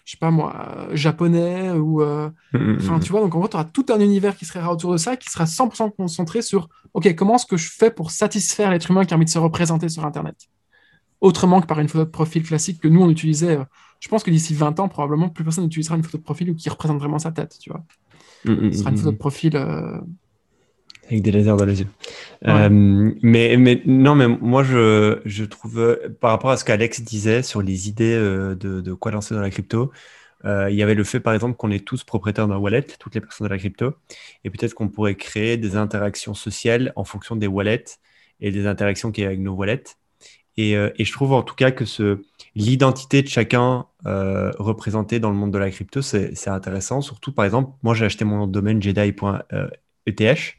je sais pas moi, japonais ou. Euh, enfin, tu vois, donc en gros, tu auras tout un univers qui serait autour de ça, qui sera 100% concentré sur, OK, comment est-ce que je fais pour satisfaire l'être humain qui a envie de se représenter sur Internet? Autrement que par une photo de profil classique que nous, on utilisait. Euh, je pense que d'ici 20 ans, probablement, plus personne n'utilisera une photo de profil qui représente vraiment sa tête, tu vois. Mm, mm, Ce sera une mm, photo de profil... Euh, Avec des lasers dans les yeux. Euh, mais, mais non, mais moi, je, je trouve, par rapport à ce qu'Alex disait sur les idées de, de, quoi lancer dans la crypto, il y avait le fait, par exemple, qu'on est tous propriétaires d'un wallet, toutes les personnes de la crypto, et peut-être qu'on pourrait créer des interactions sociales en fonction des wallets et des interactions qu'il y a avec nos wallets. Euh, et, je trouve en tout cas que l'identité de chacun euh, représentée dans le monde de la crypto, c'est, intéressant. Surtout, par exemple, moi j'ai acheté mon domaine jedi.eth.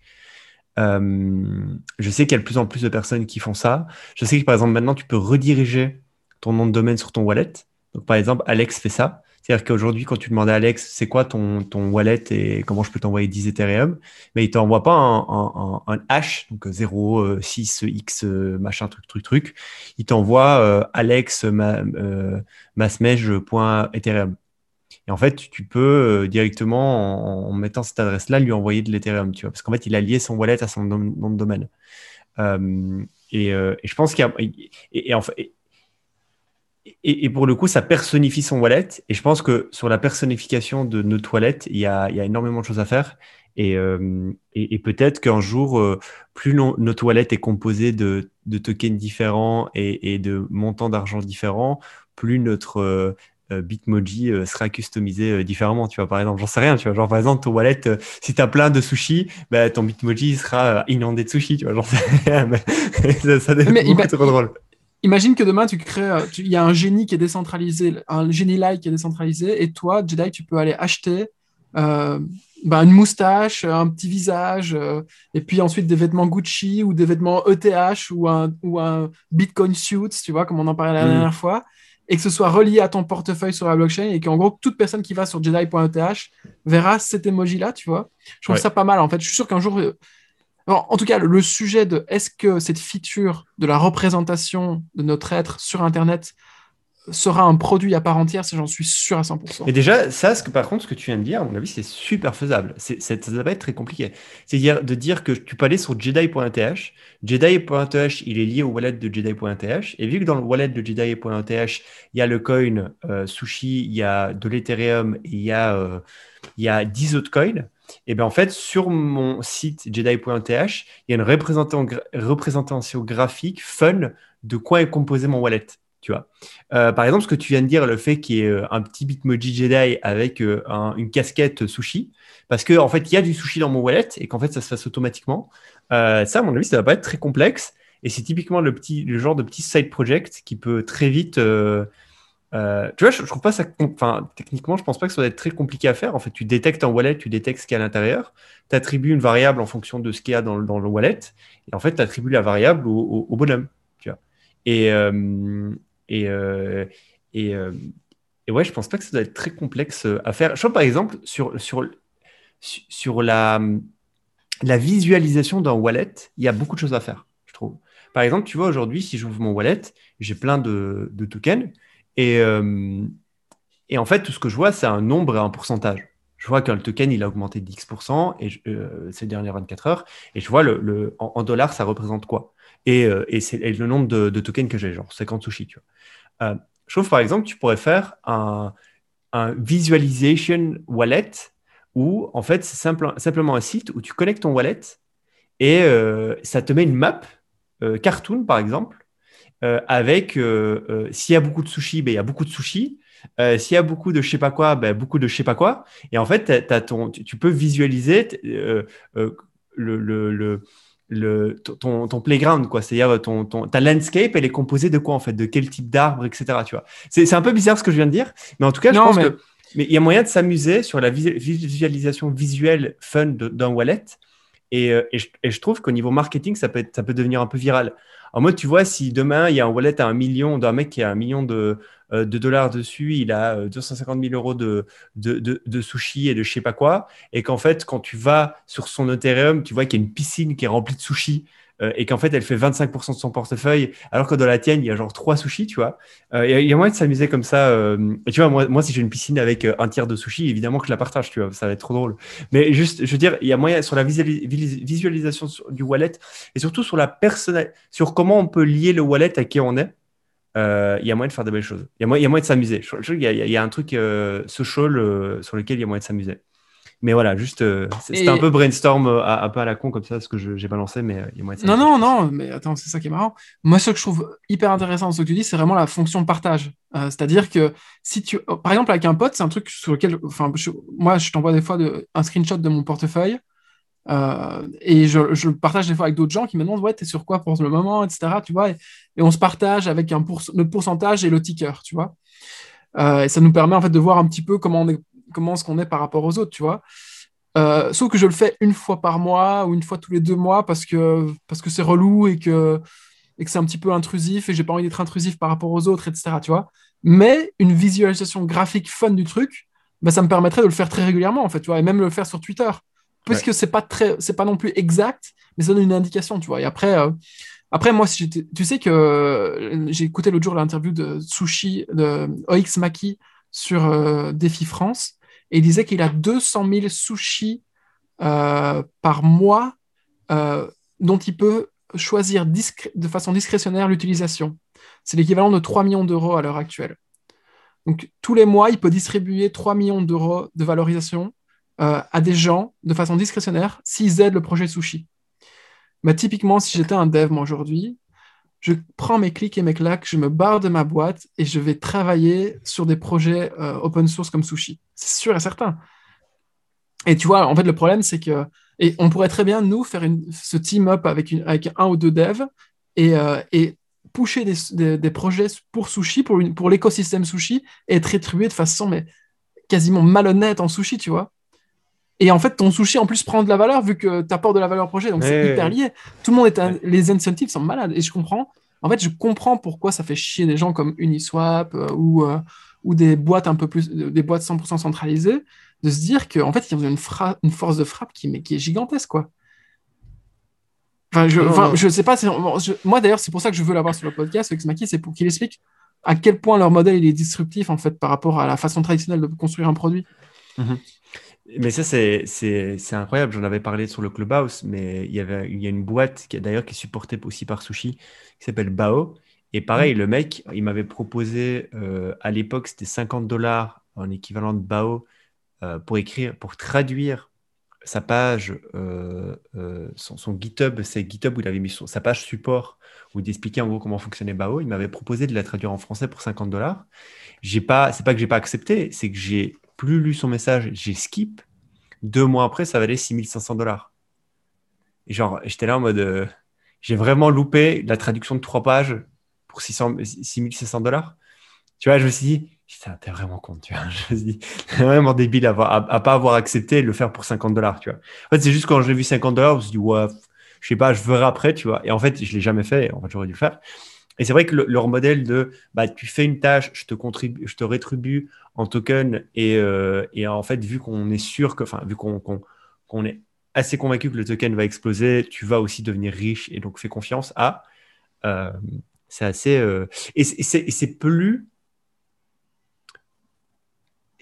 Euh, je sais qu'il y a de plus en plus de personnes qui font ça. Je sais que par exemple maintenant tu peux rediriger ton nom de domaine sur ton wallet. Donc par exemple Alex fait ça. C'est-à-dire qu'aujourd'hui, quand tu demandes à Alex, c'est quoi ton, ton wallet et comment je peux t'envoyer 10 Ethereum, mais il ne t'envoie pas un, un, hash, donc 0, 6, euh, X, euh, machin, truc, truc, truc. Il t'envoie euh, alex masmej.ethereum. Et en fait, tu peux directement, en, mettant cette adresse-là, lui envoyer de l'Ethereum, tu vois, parce qu'en fait, il a lié son wallet à son nom de domaine. et, je pense qu'il y a. Et, en fait, et, pour le coup, ça personnifie son wallet. Et je pense que sur la personnification de nos toilettes, il y a, il y a énormément de choses à faire. Et, euh, et, peut-être qu'un jour, euh, plus notre wallet est composée de, de tokens différents et, de montants d'argent différents, plus notre euh, Bitmoji sera customisé différemment. Tu vois, par exemple, j'en sais rien. Tu vois, genre par exemple, ton wallet, si tu as plein de sushis, bah, ton Bitmoji sera inondé de sushis. Tu vois, j'en sais rien. Mais ça, ça devient beaucoup trop drôle. Imagine que demain, tu crées, euh, il y a un génie qui est décentralisé, un génie-like qui est décentralisé, et toi, Jedi, tu peux aller acheter euh, bah, une moustache, un petit visage, euh, et puis ensuite des vêtements Gucci ou des vêtements ETH ou un, ou un Bitcoin suit, tu vois, comme on en parlait la mm. dernière fois, et que ce soit relié à ton portefeuille sur la blockchain, et qu'en gros, toute personne qui va sur jedi.eth verra cet emoji-là, tu vois. Je trouve ça pas mal, en fait. Je suis sûr qu'un jour, en tout cas, le sujet de est-ce que cette feature de la représentation de notre être sur Internet sera un produit à part entière, j'en suis sûr à 100%. Et déjà, ça, ce que, par contre, ce que tu viens de dire, à mon avis, c'est super faisable. C'est, ça va être très compliqué. C'est-à-dire de dire que tu peux aller sur jedi.eth. Jedi.eth, il est lié au wallet de jedi.eth. Et vu que dans le wallet de jedi.eth, il y a le coin euh, sushi, il y a de l'Ethereum, il y euh, il y a 10 autres coins, et bien en fait, sur mon site jedi.th, il y a une représentation, graphique fun de quoi est composé mon wallet. Tu vois. Euh, par exemple, ce que tu viens de dire, le fait qu'il y ait euh, un petit Bitmoji Jedi avec euh, une casquette sushi, parce qu'en en fait, il y a du sushi dans mon wallet et qu'en fait, ça se fasse automatiquement. ça, à mon avis, ça va pas être très complexe. Et c'est typiquement le, petit, le genre de petit side project qui peut très vite euh, tu vois, je, trouve pas ça. Enfin, techniquement, je pense pas que ça doit être très compliqué à faire. En fait, tu détectes un wallet, tu détectes ce qu'il y a à l'intérieur, tu attribues une variable en fonction de ce qu'il y a dans, dans, le wallet, et en fait, tu attribues la variable au, bonhomme. Tu vois. Et, euh, Et, et, et, ouais, je pense pas que ça doit être très complexe à faire. Je vois par exemple sur, sur, sur la, la visualisation d'un wallet, il y a beaucoup de choses à faire, je trouve. Par exemple, tu vois, aujourd'hui, si j'ouvre mon wallet, j'ai plein de, de, tokens et, et en fait, tout ce que je vois, c'est un nombre et un pourcentage je vois le token, il a augmenté de 10% et euh, ces dernières 24 heures. Et je vois le, en, dollars, ça représente quoi? Et, euh, et c'est le nombre de, tokens que j'ai, genre 50 sushis. Tu vois. Euh, je trouve, par exemple, tu pourrais faire un, un visualization wallet où, en fait, c'est simple, simplement un site où tu connectes ton wallet et ça te met une map cartoon, par exemple, avec s'il y a beaucoup de sushis, ben, il y a beaucoup de sushis. Euh, s'il y a beaucoup de je sais pas quoi, ben, beaucoup de je sais pas quoi. Et en fait, ton, tu, peux visualiser euh, euh, le, le, le, ton, ton, playground, quoi. C'est-à-dire ton, ton, ta landscape, elle est composée de quoi en fait, de quel type d'arbre, etc. Tu vois. C'est, c'est un peu bizarre ce que je viens de dire, mais en tout cas, je pense que mais il y a moyen de s'amuser sur la visualisation visuelle fun d'un wallet. Et, et, je, trouve qu'au niveau marketing, ça peut, devenir un peu viral. En mode, tu vois, si demain, il y a un wallet à un million, d'un mec qui a un million de, euh, dollars dessus, il a 250 euh, 000 euros de, de, sushi et de je sais pas quoi, et qu'en fait, quand tu vas sur son Ethereum, tu vois qu'il y a une piscine qui est remplie de sushis euh, et qu'en fait, elle fait 25% de son portefeuille, alors que dans la tienne, il y a genre trois sushis, tu vois. Il y, a moyen de s'amuser comme ça. et tu vois, moi, si j'ai une piscine avec un tiers de sushis, évidemment que je la partage, tu vois, ça va être trop drôle. Mais juste, je veux dire, il y a moyen sur la visualisation du wallet et surtout sur la personnalité, sur comment on peut lier le wallet à qui on est. Euh, il y a moyen de faire de belles choses. Il y, y, a moyen de s'amuser. Il, y a un truc euh, social euh, sur lequel il y a moyen de s'amuser. Mais voilà, juste, c'était un peu brainstorm un peu à la con comme ça, ce que j'ai balancé, mais il y a moyen de Non, non, non, mais attends, c'est ça qui est marrant. Moi, ce que je trouve hyper intéressant dans ce que tu dis, c'est vraiment la fonction partage. C'est-à-dire que si tu, par exemple, avec un pote, c'est un truc sur lequel, enfin, moi, je t'envoie des fois de, un screenshot de mon portefeuille. Euh, et je, le partage des fois avec d'autres gens qui me demandent ouais t'es sur quoi pour le moment etc tu vois et, on se partage avec un le pourcentage et le ticker tu vois euh, et ça nous permet en fait de voir un petit peu comment on est comment ce qu'on est par rapport aux autres tu vois. Euh, sauf que je le fais une fois par mois ou une fois tous les deux mois parce que parce que c'est relou et que et que c'est un petit peu intrusif et j'ai pas envie d'être intrusif par rapport aux autres etc tu vois. Mais une visualisation graphique fun du truc bah, ça me permettrait de le faire très régulièrement en fait tu vois et même le faire sur Twitter. Puisque c'est pas très, c'est pas non plus exact, mais ça donne une indication, tu vois. Et après, euh, après moi, si tu sais que euh, j'ai écouté l'autre jour l'interview de Sushi, de OX Maki sur euh, Défi France, et il disait qu'il a 200 000 sushis par mois dont il peut choisir de façon discrétionnaire l'utilisation. C'est l'équivalent de 3 millions d'euros à l'heure actuelle. Donc tous les mois, il peut distribuer 3 millions d'euros de valorisation euh, à des gens de façon discrétionnaire s'ils aident le projet Sushi. Bah, typiquement, si j'étais un dev, aujourd'hui, je prends mes clics et mes claques, je me barre de ma boîte et je vais travailler sur des projets euh, open source comme Sushi. C'est sûr et certain. Et tu vois, en fait, le problème, c'est que. On pourrait très bien, nous, faire ce team-up avec, avec un ou deux devs et, euh, pusher des, projets pour Sushi, pour, pour l'écosystème Sushi, et être rétribué de façon mais, quasiment malhonnête en Sushi, tu vois. Et en fait, ton sushi en plus prend de la valeur vu que tu apportes de la valeur au projet. Donc c'est hyper lié. Tout le monde est. Les incentives sont malades. Et je comprends. En fait, je comprends pourquoi ça fait chier des gens comme Uniswap euh, ou, euh, ou des boîtes un peu plus. des boîtes 100% centralisées de se dire qu'en fait, ils ont une, une force de frappe qui, mais, qui est gigantesque, quoi. Enfin, je, enfin, je sais pas. moi, d'ailleurs, c'est pour ça que je veux l'avoir sur le podcast, avec Smaki, c'est pour qu'il explique à quel point leur modèle il est disruptif, en fait, par rapport à la façon traditionnelle de construire un produit. Mhm. Mais ça, c'est incroyable. J'en avais parlé sur le Clubhouse, mais il y, avait, il y a une boîte qui d'ailleurs qui est supportée aussi par Sushi qui s'appelle Bao. Et pareil, mm. le mec, il m'avait proposé euh, à l'époque, c'était 50 dollars en équivalent de Bao euh, pour écrire, pour traduire sa page, euh, son, son, GitHub, c'est GitHub où il avait mis sa page support où il expliquait en gros comment fonctionnait Bao. Il m'avait proposé de la traduire en français pour 50 dollars. Pas, c'est pas que j'ai pas accepté, c'est que j'ai plus lu son message, j'ai skip. Deux mois après, ça valait 6500 dollars. Et genre, j'étais là en mode, euh, j'ai vraiment loupé la traduction de trois pages pour 600, 6500 dollars. Tu vois, je me suis dit, t'es vraiment con, tu vois. Je me suis dit, vraiment débile à, pas avoir accepté le faire pour 50 dollars, tu vois. En fait, c'est juste quand j'ai vu 50 dollars, je me suis dit, ouais, je sais pas, je verrai après, tu vois. Et en fait, je l'ai jamais fait. En fait, j'aurais dû le faire. Et c'est vrai que leur modèle de bah, tu fais une tâche, je te, contribue, je te rétribue en token, et, euh, et en fait, vu qu'on est sûr que, enfin, vu qu'on qu'on est assez convaincu que le token va exploser, tu vas aussi devenir riche et donc fais confiance à. Euh, c'est assez. Euh, et c'est plus.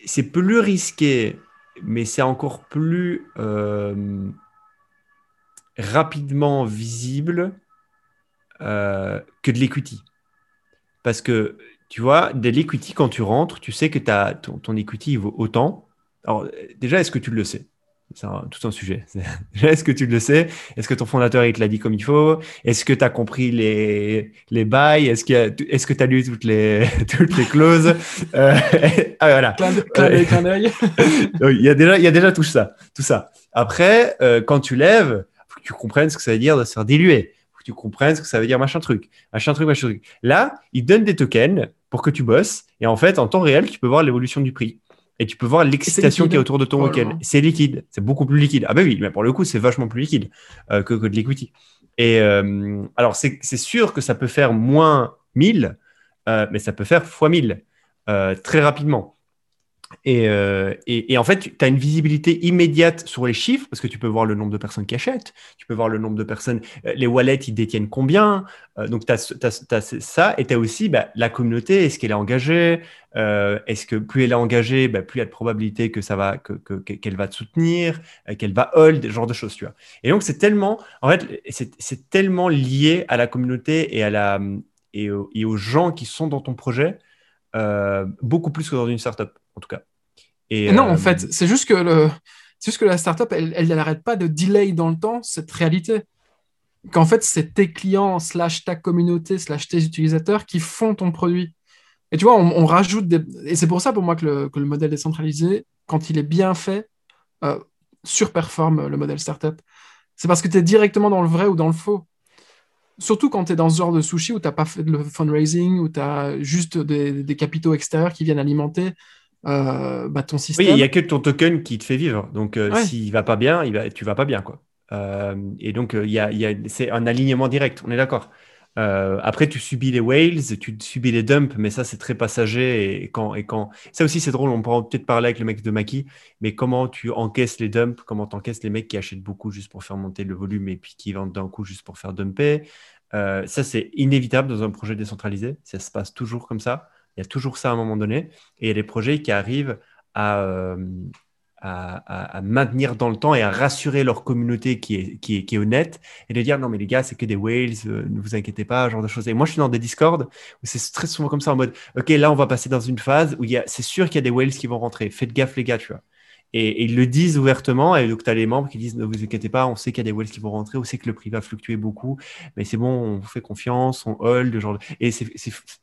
C'est plus risqué, mais c'est encore plus rapidement visible que de l'equity. Parce que, tu vois, de l'equity, quand tu rentres, tu sais que as, ton, ton equity vaut autant. Alors, déjà, est-ce que tu le sais? C'est tout un sujet. Est-ce que tu le sais? Est-ce que ton fondateur il te l'a dit comme il faut? Est-ce que tu as compris les, les bails? Est-ce que est tu as lu toutes les, toutes les clauses? Euh, ah, voilà. il, y a déjà, il y a déjà tout ça. Tout ça. Après, euh, quand tu lèves, faut que tu comprennes ce que ça veut dire de se faire diluer. Tu comprennes ce que ça veut dire machin truc. Machin truc, machin truc. Là, ils donnent des tokens pour que tu bosses. Et en fait, en temps réel, tu peux voir l'évolution du prix et tu peux voir l'excitation qui est autour de ton week-end. C'est liquide, c'est beaucoup plus liquide. Ah ben oui, mais pour le coup, c'est vachement plus liquide euh, que, de l'equity. Et euh, alors, c'est sûr que ça peut faire moins 1000, euh, mais ça peut faire fois 1000 très rapidement. Euh, et, en fait, tu as une visibilité immédiate sur les chiffres parce que tu peux voir le nombre de personnes qui achètent, tu peux voir le nombre de personnes, euh, les wallets, ils détiennent combien. Euh, donc, tu as, ça et tu as aussi bah, la communauté, est-ce qu'elle est engagée Est-ce que plus elle est engagée, bah, plus il y a de probabilité que va, qu'elle va te soutenir, qu'elle va hold, ce genre de choses, tu vois. Et donc, c'est tellement, en fait, c'est tellement lié à la communauté et aux gens qui sont dans ton projet, beaucoup plus que dans une startup en tout cas. Et, non, en euh, fait, c'est juste que le, juste que la startup, elle, elle n'arrête pas de delay dans le temps cette réalité. Qu'en fait, c'est tes clients slash ta communauté slash tes utilisateurs qui font ton produit. Et tu vois, on, rajoute des... Et c'est pour ça, pour moi, que le, que le, modèle décentralisé, quand il est bien fait, euh, surperforme le modèle startup. C'est parce que tu es directement dans le vrai ou dans le faux. Surtout quand tu es dans ce genre de sushi où tu n'as pas fait le fundraising, où tu as juste des, des, capitaux extérieurs qui viennent alimenter euh, bah, ton système. Oui, il n'y a que ton token qui te fait vivre. Donc, euh, s'il va pas bien, il va, tu vas pas bien. Quoi. Euh, et donc, il y a, y a, c'est un alignement direct, on est d'accord. après, tu subis les whales, tu subis les dumps, mais ça, c'est très passager. Et quand, et quand... Ça aussi, c'est drôle, on pourra peut-être parler avec le mec de Maki, mais comment tu encaisses les dumps, comment tu encaisses les mecs qui achètent beaucoup juste pour faire monter le volume et puis qui vendent d'un coup juste pour faire dumper. ça, c'est inévitable dans un projet décentralisé. Ça se passe toujours comme ça. Il y a toujours ça à un moment donné. Et il y a des projets qui arrivent à, euh, maintenir dans le temps et à rassurer leur communauté qui est, honnête et de dire non, mais les gars, c'est que des whales, euh, ne vous inquiétez pas, genre de choses. Et moi, je suis dans des Discord où c'est très souvent comme ça en mode ok, là, on va passer dans une phase où c'est sûr qu'il y a des whales qui vont rentrer. Faites gaffe, les gars, tu vois. Et, ils le disent ouvertement. Et donc, tu as les membres qui disent Ne vous inquiétez pas, on sait qu'il y a des whales qui vont rentrer, on sait que le prix va fluctuer beaucoup, mais c'est bon, on vous fait confiance, on hold. Genre Et c'est,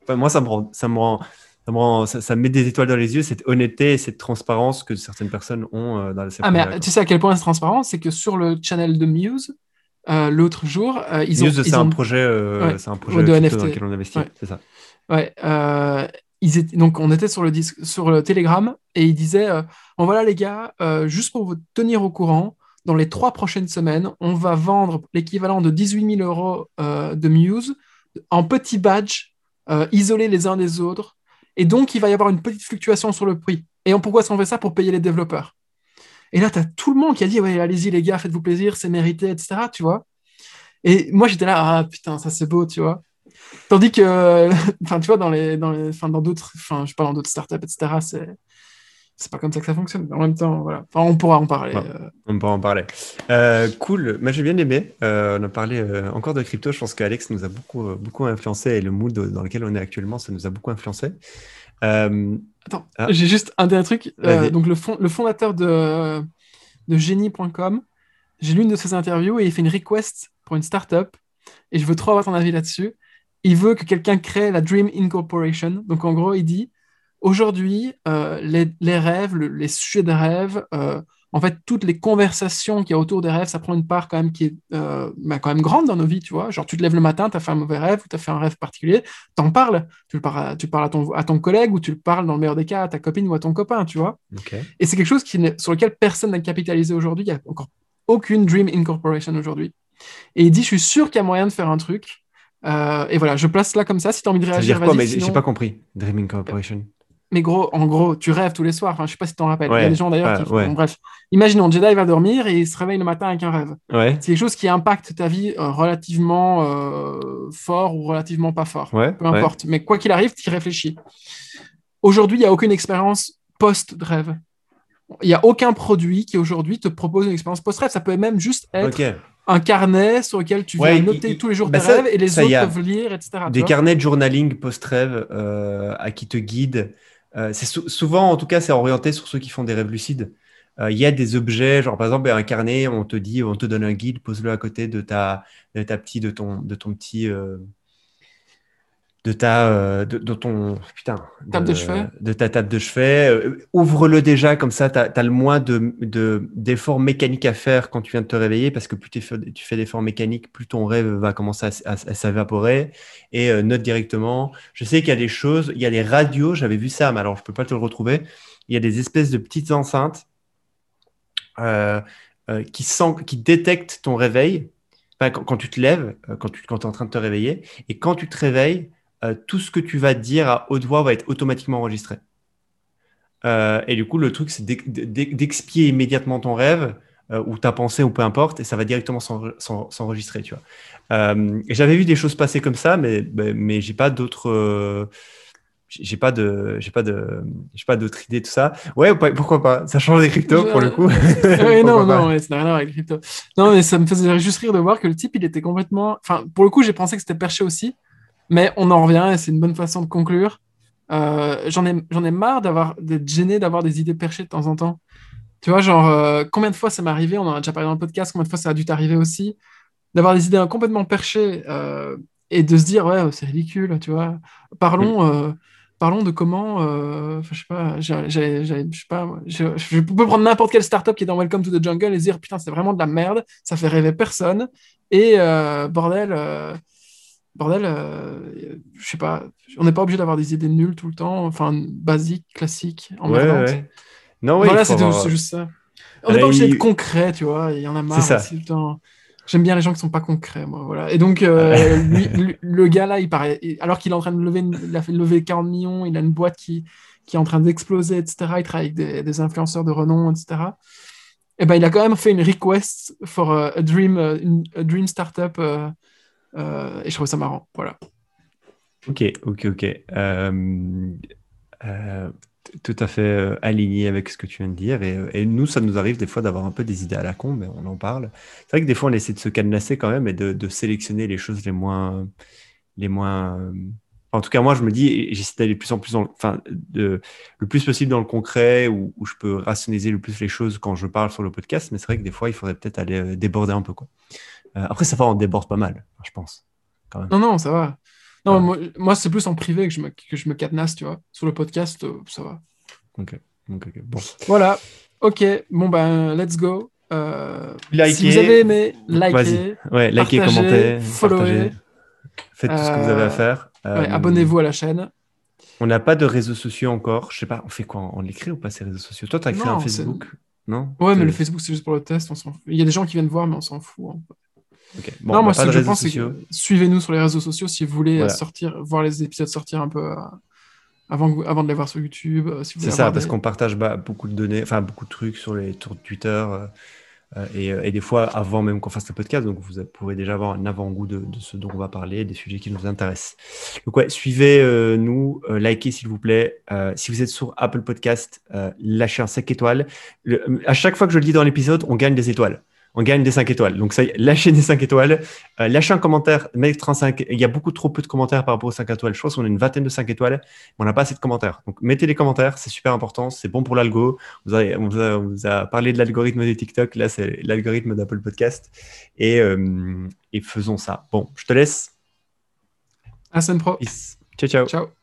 moi, ça me rend. Ça me rend ça, me met des étoiles dans les yeux, cette honnêteté et cette transparence que certaines personnes ont euh, dans la Ah, mais tu sais à quel point c'est transparence C'est que sur le channel de Muse, euh, l'autre jour, euh, ils Muse, ont. c'est un projet, c'est un projet de NFT. dans lequel on investit, c'est ça. Ouais, donc on était sur le, Telegram et ils disaient euh, voilà les gars, euh, juste pour vous tenir au courant, dans les trois prochaines semaines, on va vendre l'équivalent de 18 000 euros euh, de Muse en petits badges isolés les uns des autres. Et donc il va y avoir une petite fluctuation sur le prix. Et pourquoi est-ce ça? Pour payer les développeurs. Et là, tu as tout le monde qui a dit ouais, allez-y les gars, faites-vous plaisir, c'est mérité, etc. Tu vois et moi j'étais là, ah putain, ça c'est beau, tu vois. Tandis que, enfin, tu vois, dans les, dans les, dans d'autres, enfin, je parle dans d'autres startups, etc., c'est, c'est pas comme ça que ça fonctionne. En même temps, voilà. Enfin, on pourra en parler. Euh. On pourra en parler. Euh, cool. Moi, j'ai bien aimé. Euh, on a parlé encore de crypto. Je pense qu'Alex nous a beaucoup, beaucoup influencé et le mood dans lequel on est actuellement, ça nous a beaucoup influencé. Attends, ah. j'ai juste un dernier truc. donc, le, fond, le fondateur de, de Genie.com, j'ai lu une de ses interviews et il fait une request pour une startup. Et je veux trop avoir ton avis là-dessus il veut que quelqu'un crée la Dream Incorporation. Donc en gros, il dit aujourd'hui, euh, les, rêves, les sujets de rêves, euh, en fait, toutes les conversations qu'il y a autour des rêves, ça prend une part quand même qui est euh, bah, quand même grande dans nos vies, tu vois. Genre, tu te lèves le matin, tu as fait un mauvais rêve ou tu as fait un rêve particulier, tu en parles. Tu, le parles, à, tu parles à ton, à ton collègue ou tu le parles, dans le meilleur des cas, à ta copine ou à ton copain, tu vois. Et c'est quelque chose qui, sur lequel personne n'a capitalisé aujourd'hui. Il n'y a encore aucune Dream Incorporation aujourd'hui. Et il dit, je suis sûr qu'il y a moyen de faire un truc Euh, et voilà, je place là comme ça. Si tu as envie de Ça veut réagir, dire quoi Mais sinon- j'ai pas compris. Dreaming Corporation. Mais gros, en gros, tu rêves tous les soirs. Enfin, je sais pas si tu t'en rappelles. Il y a des gens d'ailleurs ouais, qui. ouais. bon, bref, imaginons, Jedi va dormir et il se réveille le matin avec un rêve. Ouais. C'est quelque chose qui impacte ta vie euh, relativement euh, fort ou relativement pas fort. Peu importe. Mais quoi qu'il arrive, tu y réfléchis. Aujourd'hui, il n'y a aucune expérience post-rêve. Il n'y a aucun produit qui aujourd'hui te propose une expérience post-rêve. Ça peut même juste être Ok. Un carnet sur lequel tu Ouais, il- noter il- tous les jours bah tes ça- rêves et les autres a peuvent lire, etc. Des carnets de journaling post-rêve euh, à qui te guident. Euh, c'est sou- souvent, en tout cas, c'est orienté sur ceux qui font des rêves lucides. Euh, Il y a des objets, genre par exemple un carnet, on te dit, on te donne un guide, pose-le à côté de ta, de ta petit, de ton, de ton petit, de ta, euh, de, de ton, putain, Table de chevet. de ta table de chevet. Euh, Ouvre-le déjà, comme ça, tu as, le moins de, de- d'efforts mécaniques à faire quand tu viens de te réveiller, parce que plus fait- tu fais d'efforts mécaniques, plus ton rêve va commencer à, s'évaporer. Et euh, note directement. Je sais qu'il y a des choses, il y a des radios, j'avais vu ça, mais alors je peux pas te le retrouver. Il y a des espèces de petites enceintes qui, sent, qui détectent ton réveil. Enfin, quand, quand tu te lèves, quand tu quand es en train de te réveiller, et quand tu te réveilles, euh, tout ce que tu vas dire à haute voix va être automatiquement enregistré. Euh, et du coup, le truc, c'est d'ex- d'ex- d'expier immédiatement ton rêve euh, ou ta pensée ou peu importe, et ça va directement s'enre- s'en- s'enregistrer, tu vois. J'avais vu des choses passer comme ça, mais, mais, mais j'ai pas d'autres. j'ai pas de, j'ai pas de, j'ai pas d'autres idées tout ça. Ouais, pourquoi pas? Ça change des cryptos pour le coup. Oui, non, non, ouais, ça n'a rien à voir avec crypto. Non, mais ça me faisait juste rire de voir que le type, il était complètement. Enfin, pour le coup, j'ai pensé que c'était perché aussi, mais on en revient et c'est une bonne façon de conclure. Euh, j'en ai, ai marre d'être gêné d'avoir des idées perchées de temps en temps. Tu vois, genre, euh, combien de fois ça m'est arrivé, on en a déjà parlé dans le podcast, combien de fois ça a dû t'arriver aussi, d'avoir des idées complètement perchées euh, et de se dire, ouais, c'est ridicule, tu vois. Parlons, parlons de comment, je sais pas, je sais pas, je, peux prendre n'importe quelle startup qui est dans Welcome to the Jungle et se dire, putain, c'est vraiment de la merde, ça fait rêver personne, et bordel, bordel, euh, je sais pas, on n'est pas obligé d'avoir des idées nulles tout le temps, enfin, basiques, classiques, emmerdantes. ouais. Non, oui, voilà, c'est avoir- juste ça. On Ah, n'est pas obligé il- d'être concret, tu vois, il y en a marre C'est le temps. J'aime bien les gens qui sont pas concrets, moi, voilà. Et donc, euh, lui- lui- le gars là, il paraît, alors qu'il est en train de lever, il a fait lever 40 millions, il a une boîte qui, qui est en train d'exploser, etc. Il travaille avec des, des influenceurs de renom, etc. Et ben, il a quand même fait une request for a, a dream, euh, a dream startup, et je trouve ça marrant, voilà. Ok, ok, ok. Euh, euh, tout à fait euh, aligné avec ce que tu viens de dire. Et, euh, nous, ça nous arrive des fois d'avoir un peu des idées à la con, mais on en parle. C'est vrai que des fois, on essaie de se cadenasser quand même et de, sélectionner les choses les moins. Les moins euh, en tout cas, moi, je me dis, j'essaie d'aller plus en plus dans le, enfin, de, le plus possible dans le concret, où, je peux rationaliser le plus les choses quand je parle sur le podcast. Mais c'est vrai que des fois, il faudrait peut-être aller euh, déborder un peu. Quoi. Euh, après, ça va, on déborde pas mal, je pense. Quand même. Non, non, ça va. Non, Ouais. moi, moi, c'est plus en privé que je me, que je me cadenasse, tu vois. Sur le podcast, euh, ça va. Ok, ok, ok. Bon. Voilà. Ok. Bon, ben, let's go. Euh, Likez. Si vous avez aimé, likez. Ouais, likez, commentez, followez. Faites tout ce que vous avez à faire. Ouais, Abonnez-vous à la chaîne. On n'a pas de réseaux sociaux encore. Je sais pas, on fait quoi? On l'écrit ou pas ces réseaux sociaux? Toi, tu as créé Non, un Facebook Non? Ouais, mais le Facebook, c'est juste pour le test. On. Il y a des gens qui viennent voir, mais on s'en fout. hein. Bon, non, on moi, ce que je pense, c'est que suivez-nous sur les réseaux sociaux si vous voulez euh, Voilà. sortir, voir les épisodes sortir un peu euh, avant, vous- avant de les voir sur YouTube. euh, si C'est ça, parce des- qu'on partage bah, beaucoup de données, enfin beaucoup de trucs sur les tours de Twitter euh, et, et des fois avant même qu'on fasse le podcast, donc vous pourrez déjà avoir un avant-goût de, de ce dont on va parler, des sujets qui nous intéressent. Donc ouais, suivez-nous, likez s'il vous plaît. Si vous êtes sur Apple Podcast, lâchez un 5 étoiles. Le- à chaque fois que je le dis dans l'épisode, on gagne des étoiles. On gagne des 5 étoiles. Donc ça, y est, lâchez des 5 étoiles. Euh, lâchez un commentaire, mettre un 5. Il y a beaucoup trop peu de commentaires par rapport aux 5 étoiles. Je pense qu'on a une vingtaine de 5 étoiles, mais on n'a pas assez de commentaires. Donc mettez des commentaires, c'est super important. C'est bon pour l'algo. Vous avez- on, vous a, on vous a parlé de l'algorithme de TikTok. Là, c'est l'algorithme d'Apple Podcast. Et, euh, et faisons ça. Bon, je te laisse. À la semaine pro. Peace. Ciao, ciao. Ciao.